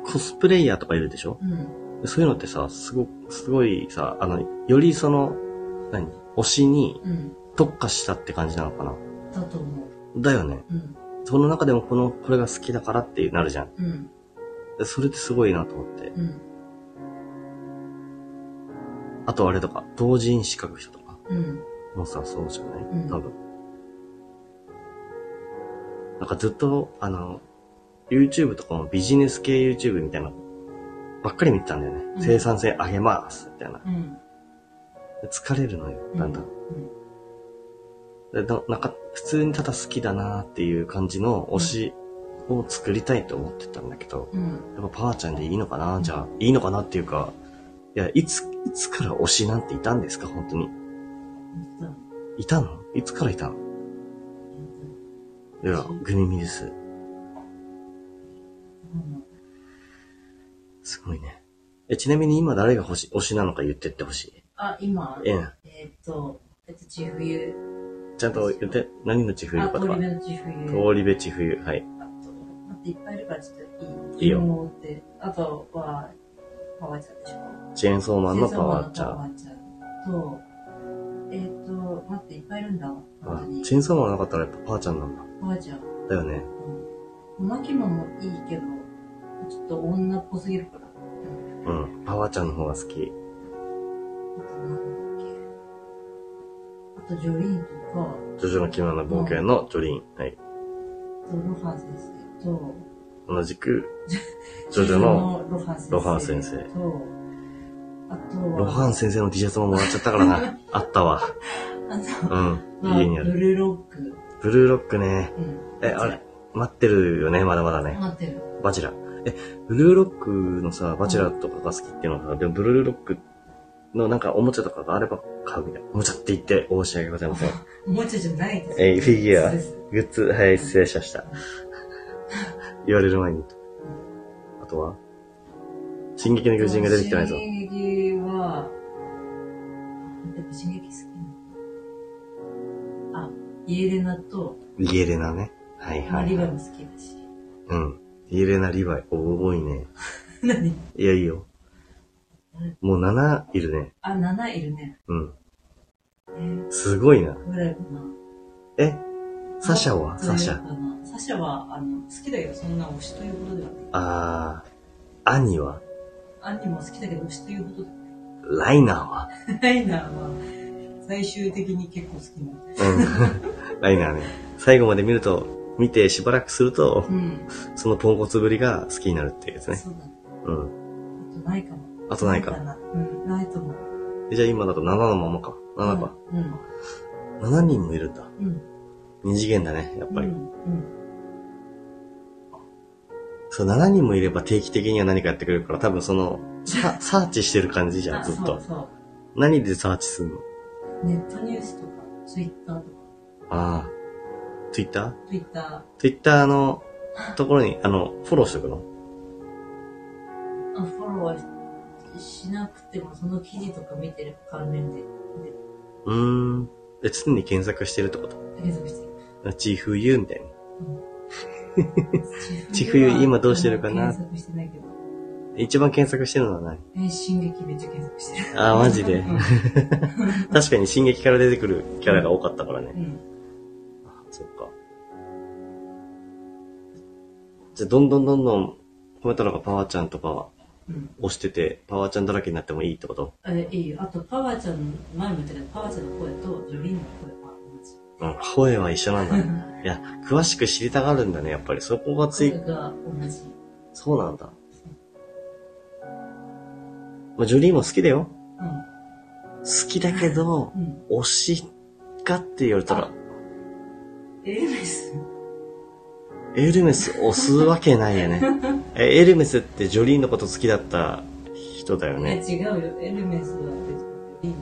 コスプレイヤーとかいるでしょ？うん。そういうのってさ、すご、すごいさ、あの、よりその、何？推しにうん。特化したって感じなのかな？だと思う。だよね。うん。その中でもこの、これが好きだからってなるじゃん。うん。でそれってすごいなと思って。うん。あとあれとか、同人誌書く人とかうん。もさ、そうじゃない？うん多分。なんかずっと、あの、YouTube とかもビジネス系 YouTube みたいな、ばっかり見てたんだよね。うん生産性上げます、みたいな。うん。で疲れるのよ、だんだん。でななんか、普通にただ好きだなっていう感じの推しを作りたいと思ってたんだけど、うん。やっぱパワーちゃんでいいのかな？じゃあ、いいのかなっていうか、いや、いつ、いつから推しなんていたんですか？本当に。うん。いたの？いつからいたの？いや、グミミです。うん。すごいね。え、ちなみに今誰が推し、推しなのか言ってってほしい？あ、今、ええ。えーっと、えっと、千冬。ちゃんと言って、何のち冬あ、かとか。通り目の千冬。通り部ち冬。はい。あと、待って、いっぱいいるからちょっといい？いいよあとは、パワーちゃんでしょチェーンソーマンのパワーチャんと、えっ、と、待って、いっぱいいるんだ。あ本当に。チェーンソーマンなかったらやっぱパワーちゃんなんだ。パワーちゃん。だよね。うん。マキモもいいけど、ちょっと女っぽすぎるから。うん。うん。パワーちゃんの方が好き。あとなんだっけ。あと、ジョリーンとか、ジョジョの奇妙な冒険のジョリーン。はい。とロハン先生と、同じく、ジョジョのロハン先生。と、あとは、ロハン先生の T シャツももらっちゃったからな。あったわ。うん。は、家にある。ブルーロック。ブルーロックね。うん。え、あれ、待ってるよね、まだまだね。待ってる。バチェラー。え、ブルーロックのさ、バチェラーとかが好きっていうのはさ、でもブルーロックのなんかおもちゃとかがあれば買うみたいな。おもちゃって言って申し訳ございません。おもちゃじゃないです。えフィギュアそうですグッズ、はい、失礼しました。言われる前に。あとは？進撃の巨人が出てきてないぞ。進なのあ、イエレナと、リエレナね。はいマはい、はい。リバも好きだし。うん。リエレナ、リヴァイ。お多いね。何？いや、いいよ。もう7いるね。あ、7いるね。うん。えー、すごいな。ぐらいかな。え？サシャは？どサシャ。れかなサシャは、あの、好きだけど、そんな推しということではない。あー、アニは？兄も好きだけど、推しということではライナーは？ない。ライナーは、最終的に結構好きなの。うん。ライナーね。最後まで見ると、見てしばらくすると、うん。そのポンコツぶりが好きになるっていうやつね。そうだね。うん。あとないかも。あとないか。な。うん、ないと思う。えじゃあ今だと7のままか。7か。うん。7人もいるんだ。うん。二次元だね、やっぱり。うん。うん。そう、7人もいれば定期的には何かやってくれるから、多分その、サ サーチしてる感じじゃん、あずっと。そうそ何でサーチするの？う。ネットニュースとか、ツイッターとか、ああ。ツイッターツイッタツイッターのところに、あの、フォローしとくの？ー、あフォローはししなくても、その記事とか見てる関連で、でうーん。で、常に検索してるってこと？検索してる。チーフユーみたいな。ちちふゆ今どうしてるかな？検索してないけど。一番検索してるのは何？えー、進撃めっちゃ検索してる。あーマジで？うん 確かに進撃から出てくるキャラが多かったからね。うん。そっか。じゃあ、どんどんどんどん、コメ太郎がパワーちゃんとかうん。押してて、パワーちゃんだらけになってもいいってこと？え、いいよ。あと、パワーちゃんの、前も言ったけど、パワーちゃんの声と、ジョリーンの声はうん、声は一緒なんだ。いや、詳しく知りたがるんだね、やっぱり。そこが同じ。つい、声が同じ。そうなんだ。まあ、ジョリーも好きだよ。好きだけど、うん。うん。推しかって言われたら、エルメス？エルメス押すわけないよね。え、エルメスってジョリーのこと好きだった人だよね。違うよ。エルメスは別に、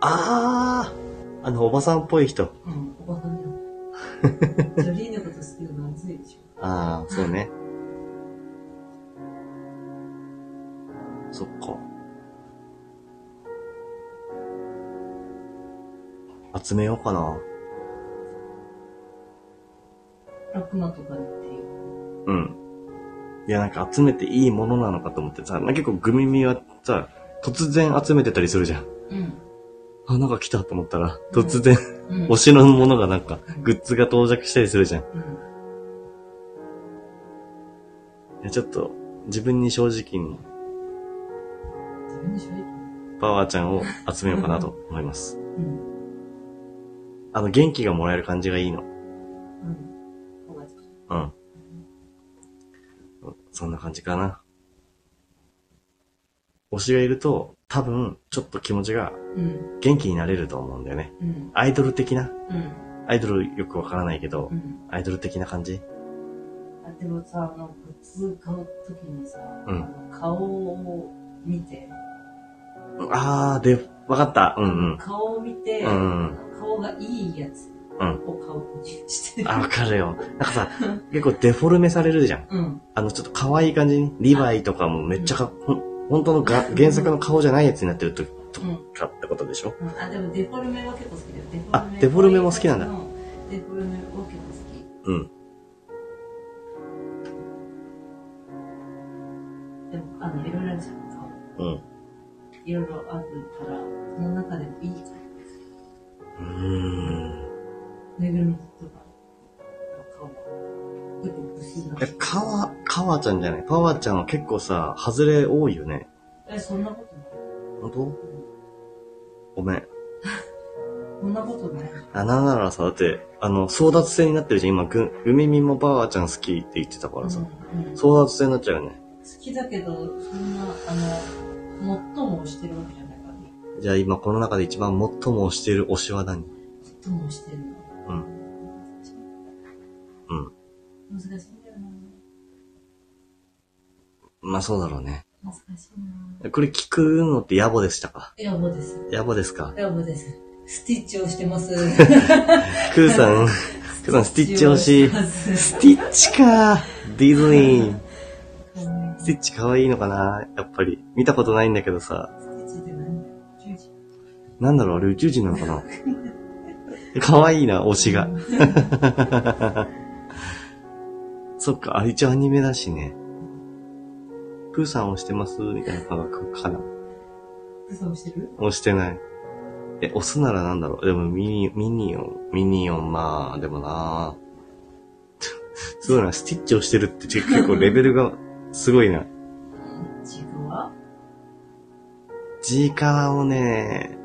あーあの、おばさんっぽい人。うん、おばさんだよ。ジョリーンのこと好きなのまずいでしょ。ああ、そうね。そっか。集めようかな。悪魔とかっていう。うん。いや、なんか集めていいものなのかと思ってさ、まあ、結構グミミはさ、突然集めてたりするじゃん。うん。あ、なんか来たと思ったら、突然、うん。推しのものがなんか、グッズが到着したりするじゃん。いうん。や、ちょっと、自分に正直に。パワーちゃんを集めようかなと思います。うん。あの、元気がもらえる感じがいいの。うん。うん。そんな感じかな。推しがいると、多分、ちょっと気持ちが。元気になれると思うんだよね。うん。アイドル的な？うん。アイドルよくわからないけどう、ん。アイドル的な感じ？あでもさ、あの、グッズ買うときにさ、うん顔を見て、ああ、で、わかった。うんうん。顔を見て、うん、顔がいいやつを顔にしてる。あ、わかるよ。なんかさ、結構デフォルメされるじゃん。うん、あの、ちょっと可愛い感じに、リヴァイとかもめっちゃか、うん、本当のが原作の顔じゃないやつになってると、とかってことでしょ、うん、あ、でもデフォルメは結構好きだよ。デフォルメあ、デフォルメも好きなんだ。デフォルメは結構好き。うん。でも、あの、いろいろあるじゃん、顔。うん。いろいろあるから、その中でもいいかうーん。ぬいぐるみとか。かわ、かわちゃんじゃない？パワちゃんは結構さ、外れ多いよね。え、そんなことない。本当？ごめん。そんなことない。あ、なんならさ、だって、あの、争奪戦になってるじゃん。今、ぐ、ぐみみもパワーちゃん好きって言ってたからさ。うんうん争奪戦になっちゃうよね。好きだけど、そんな、あの、最も推してるわけじゃないからね。じゃあ今この中で一番最も推している推しは何？最も推してるの。うん。うん。難しいんだよな。まあそうだろうね。難しいな。これ聞くのって野暮でしたか？ヤボです。野暮ですか？ヤボです。スティッチをしてます。クーさん、クーさんスティッチ推し。スティッチかディズニー。スティッチ可愛いのかなやっぱり。見たことないんだけどさ。スティッチって何十字なんだろうあれ宇宙人なのかな？可愛いな、推しが。そっか、あれ一応アニメだしね。プーさん押してます？みたいな感覚かな？嘘をしてる？押してない。え、押すならなんだろう？でもミニ、ミニオン、ミニオン、まあ、でもなすごいな、スティッチをしてるって結構レベルがすごいな。ジグはジーカワをね、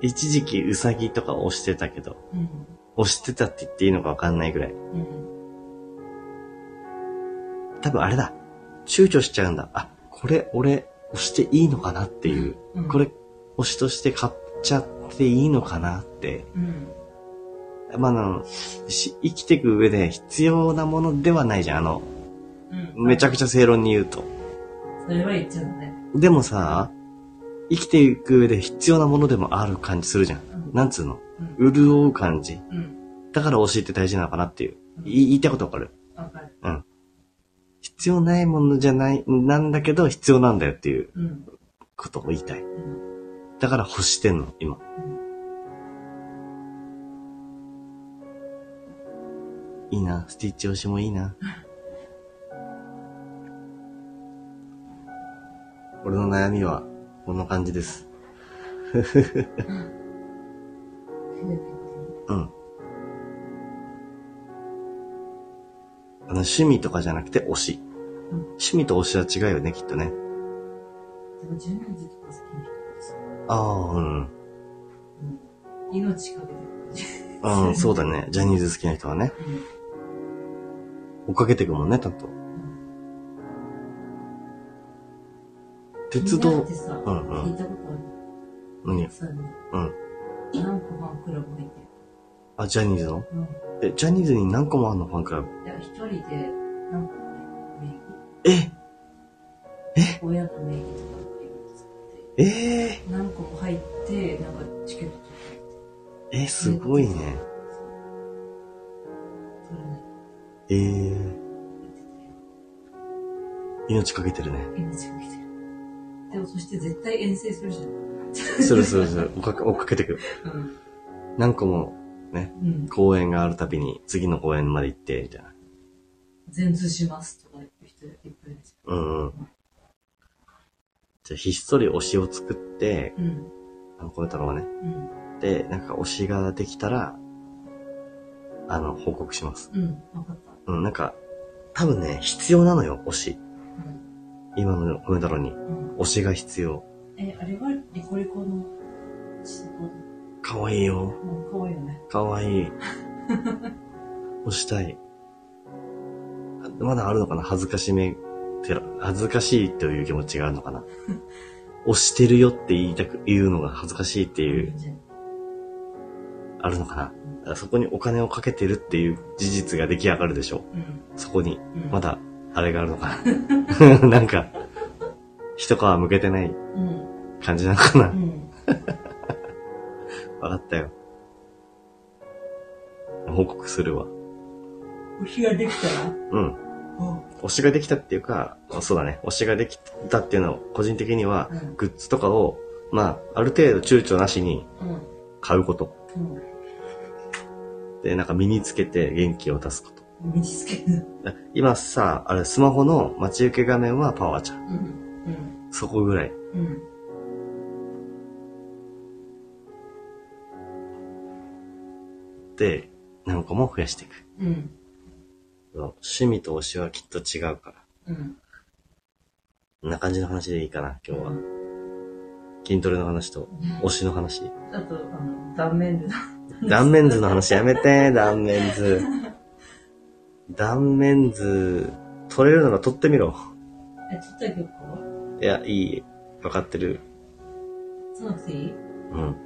一時期ウサギとか押してたけど、うん。押してたって言っていいのかわかんないぐらい。うん。多分あれだ。躊躇しちゃうんだ。あ、これ俺押していいのかなっていう。うんこれ押しとして買っちゃっていいのかなって。うん。まあ、あの、し生きていく上で必要なものではないじゃん。あの、うん。めちゃくちゃ正論に言うと。それは言っちゃうね。でもさ、生きていく上で必要なものでもある感じするじゃん。うんなんつうの？うん。潤う感じ。うん。だから教えて大事なのかなっていう。うんい言いたいことわかる？わかる。うん。必要ないものじゃない、なんだけど必要なんだよっていううん。ことを言いたい。うん。だから欲してんの、今。いいな、スティッチ押しもいいな。俺の悩みは、こんな感じです。うん。あの、趣味とかじゃなくて推し。趣味と推しは違うよね、きっとね。ジュニーズ好きな人です。ああ、うん。うん。命かけてるうん、そうだね。ジャニーズ好きな人はね。追っかけていくもんね、ちゃんと。鉄道。っ、てさ、うんうん。聞いたことある。何？さ、うん。何個ファンクラブ入ってるあ、ジャニーズの？うん。え、ジャニーズに何個もあんのファンクラブ？いや、一人で何個も名え？義親の名義とかっていうのを使って、ええ何個も入って、なんかチケット取って。え、すごいね。ええ言って命かけてるね。命かけてる。でも、そして絶対遠征するじゃん。するするする。追っかけ追っかけてく。うん。何個もね、うん。公演があるたびに次の公演まで行って、みたいな。全通しますとか言う人いっぱいいるじうんうん。じゃあ、ひっそり推しを作って、ゃん。うん。あの、こう太郎はね。うん。で、なんか推しができたら、あの、報告します。うん。わかった。うん、なんか、多分ね、必要なのよ、推し。うん。今の米太郎に。うん。推しが必要。え、あれはリコリコのかわいいよ。もう可愛いよね。かわいい。推したい。あまだあるのかな？恥ずかしめ恥ずかしいという気持ちがあるのかな？推してるよって言いたく、言うのが恥ずかしいっていう、あるのかな？だからそこにお金をかけてるっていう事実が出来上がるでしょうん。そこに。うん。まだ、あれがあるのかな なんか、一皮向けてないうん。感じなのかなうん。わかったよ。報告するわ。推しができたら？うん。推しができたっていうか、そうだね。推しができたっていうのは、個人的には、うん。グッズとかを、まあ、ある程度躊躇なしにうん。買うこと。うん。で、なんか身につけて元気を出すこと。う身につける。今さ、あれ、スマホの待ち受け画面はパワーちゃん。うん。うん。そこぐらい。うん。で、何個も増やしていく。うん。趣味と推しはきっと違うから。うん。こんな感じの話でいいかな、今日は。筋トレの話と推しの話。あと、あの、断面図の。断面図の話やめて、断面図。断面図、取れるなら取ってみろ。え、ちょっと結構いや、いい。わかってる。そうなくていい？うん。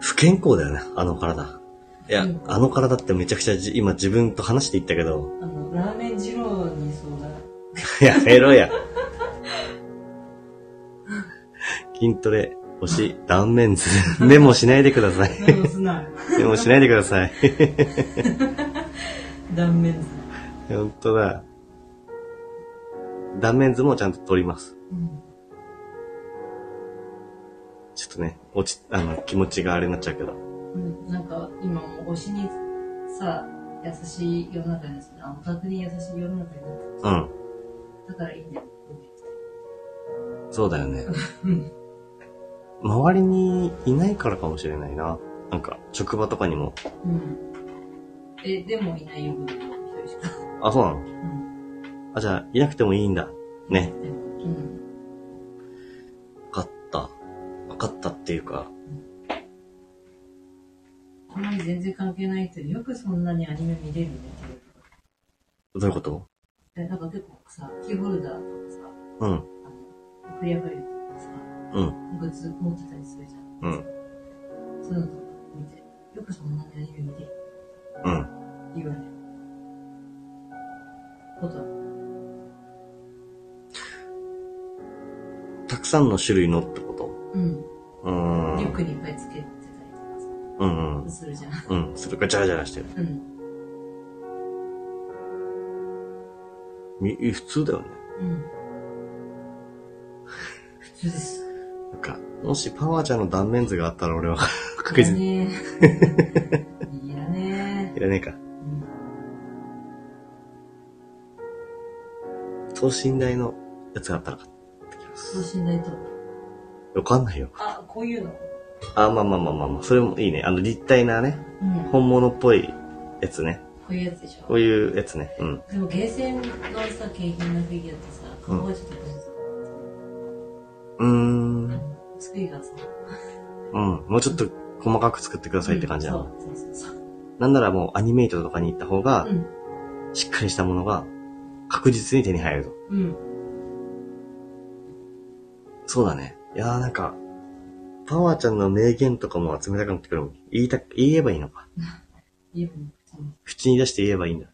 不健康だよね、あの体。いやうん、あの体ってめちゃくちゃじ今自分と話して言ったけど、あの、ラーメン二郎にそうだ。やめろや。筋トレ、推し、断面図、メモしないでください。何もすな。メモしないでください。断面図。本当だ。断面図もちゃんと取ります。うん。ちょっとね、落ち、あの、気持ちがあれになっちゃうけど。うん、なんか、今もう推しにさ、優しい世の中ですね。あ、オタクに優しい世の中になってうん。る。だからいいんだよ。そうだよね。うん。周りにいないからかもしれないな。なんか、職場とかにも。うん。え、でもいないよ、僕一人しか。あ、そうなの？うん。あ、じゃあ、いなくてもいいんだ。ね。うん。わかった。わかったっていうか、あんまり全然関係ない人で、よくそんなにアニメ見れるね。どういうこと？え、なんか結構さ、キーホルダーとかさ、うん。あの、クリアファイルとかさ、うん。グッズ持ってたりするじゃん。うん。そういうのとか見て、よくそんなにアニメ見てるうん。言われる。ことたくさんの種類のってこと？うん。うーん。リュックにいっぱいつけてたりとかうんうん。さ、するじゃん。うん。それがジャラジャラしてる。うん。み普通だよね。うん。普通です。なんか、もしパワーちゃんの断面図があったら俺は 確いら実に。ねえ。いらねいらねえか。等身大のやつがあったら買ってきます。等身大と。わかんないよ。あ、こういうの。あ、まあまあまあまあまあ、それもいいね。あの、立体なね、うん。こ本物っぽいやつね。ういうやつでしょ。こういうやつね。うん。でもゲーセンのさ、景品のフィギュアってさ、顔がちょっと変うーん。作りがさ、うん。もうちょっと細かく作ってくださいって感じなの。うんそうそうそう。なんならもうアニメイトとかに行った方がう、ん。しっかりしたものが確実に手に入ると。うん。そうだね。いやーなんか、パワーちゃんの名言とかも集めたくなってくる。言いた、言えばいいのか。いいもん。口に出して言えばいいんだ。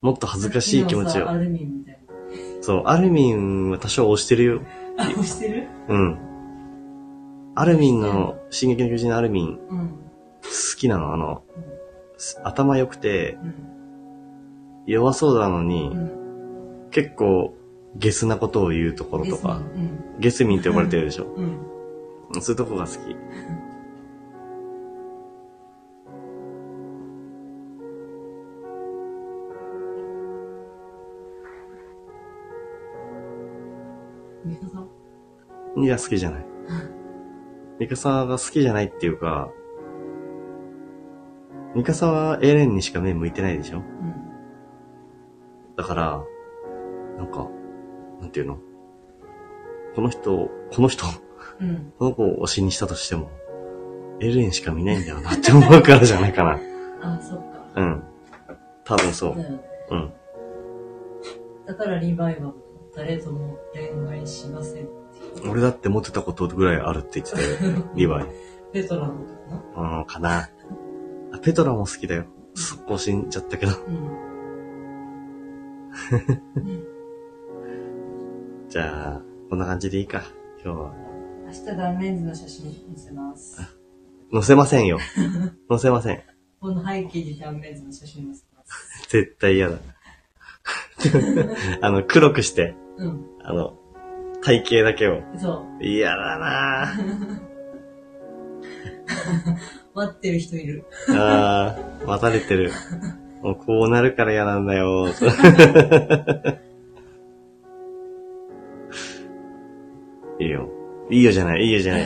もっと恥ずかしい気持ちを。アルミンみたいそう、アルミンは多少押してるよ。な。あ、押してる？うん。アルミンの、進撃の巨人のアルミン、うん。好きなの。あの、す頭良くて、うん。弱そうなのに、うん。結構、ゲスなことを言うところとか、うん。ゲスミンって呼ばれてるでしょ。うん。そういうとこが好き。いや、好きじゃない。ミカサが好きじゃないっていうか、ミカサはエレンにしか目向いてないでしょ？うん。だから、なんか、なんていうの？この人、この人、うん。この子を推しにしたとしても、エレンしか見ないんだよなって思うからじゃないかな。あ、そっか。うん。多分そうだ。よね。うん。だからリヴァイは誰とも恋愛しません。俺だって持ってたことぐらいあるって言ってたよ。リヴァイ。ペトラのかな？うん、かな。あペトラも好きだよ。速攻死んじゃったけど。うん。じゃあ、こんな感じでいいか。今日は。明日断面図の写真見せます。載せませんよ。載せません。この背景に断面図の写真見せます。絶対嫌だ。あの、黒くして、うん。あの、体型だけを。そ嫌だなぁ 待ってる人いる。あー、待たれてる。もうこうなるから嫌なんだよ。いいよ。いいよじゃない、いいよじゃない。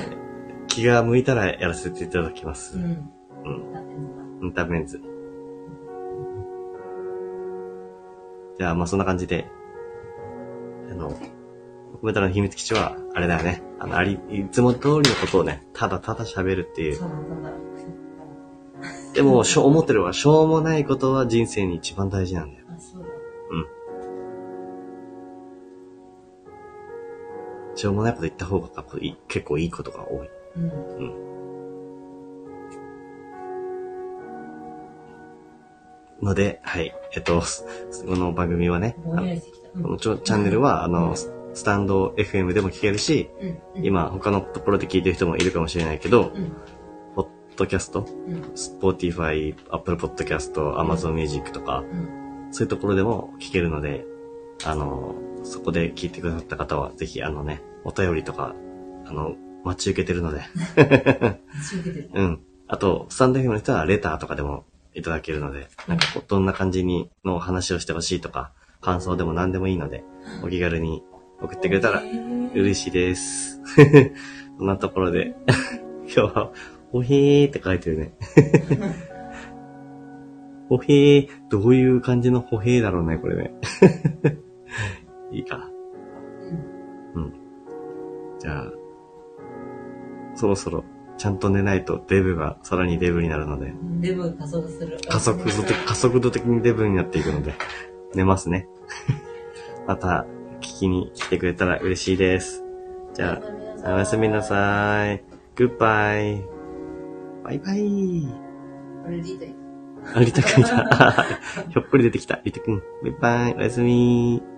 気が向いたらやらせていただきます。うん。うん。だってんのかインターメンズ。じゃあ、まあそんな感じで、あの、コメントの秘密基地は、あれだよね。あの、あり、いつも通りのことをね、ただただ喋るっていう。そうなんだ。でも、しょ、思ってるわ。しょうもないことは人生に一番大事なんだよ。あ、そうだ。しょうもないこと言った方が結構いいことが多い。うん。ので、はい。えっと、すこの番組はね、ぼんやりしてきた。うんこのチャンネルは、あの、ススタンド FM でも聞けるし、うん。うん、今他のところで聞いてる人もいるかもしれないけど、うん。ポッドキャスト、うん。Spotify、Apple Podcast、Amazon Music とか、うん。そういうところでも聞けるので、あの、そこで聞いてくださった方は、ぜひあのね、お便りとか、あの、待ち受けてるので、待ち受けてる。うん。あと、スタンド FM の人はレターとかでもいただけるので、なんかどんな感じにの話をしてほしいとか、感想でも何でもいいので、お気軽に送ってくれたら嬉しいです。そんなところで、今日は、おへーって書いてるね。ほへー、どういう感じのほへーだろうね、これね。いいか。うん。じゃあ、そろそろ、ちゃんと寝ないとデブがさらにデブになるので、デブが加速する。加速度的、加速度的にデブになっていくので、寝ますね。また、聞きに来てくれたら嬉しいです。じゃあ、おやすみなさい。グッバイ。バイバイ。これリートいあ、リタくんいた。ひょっこり出てきた。リタくん。バイバイ。おやすみ。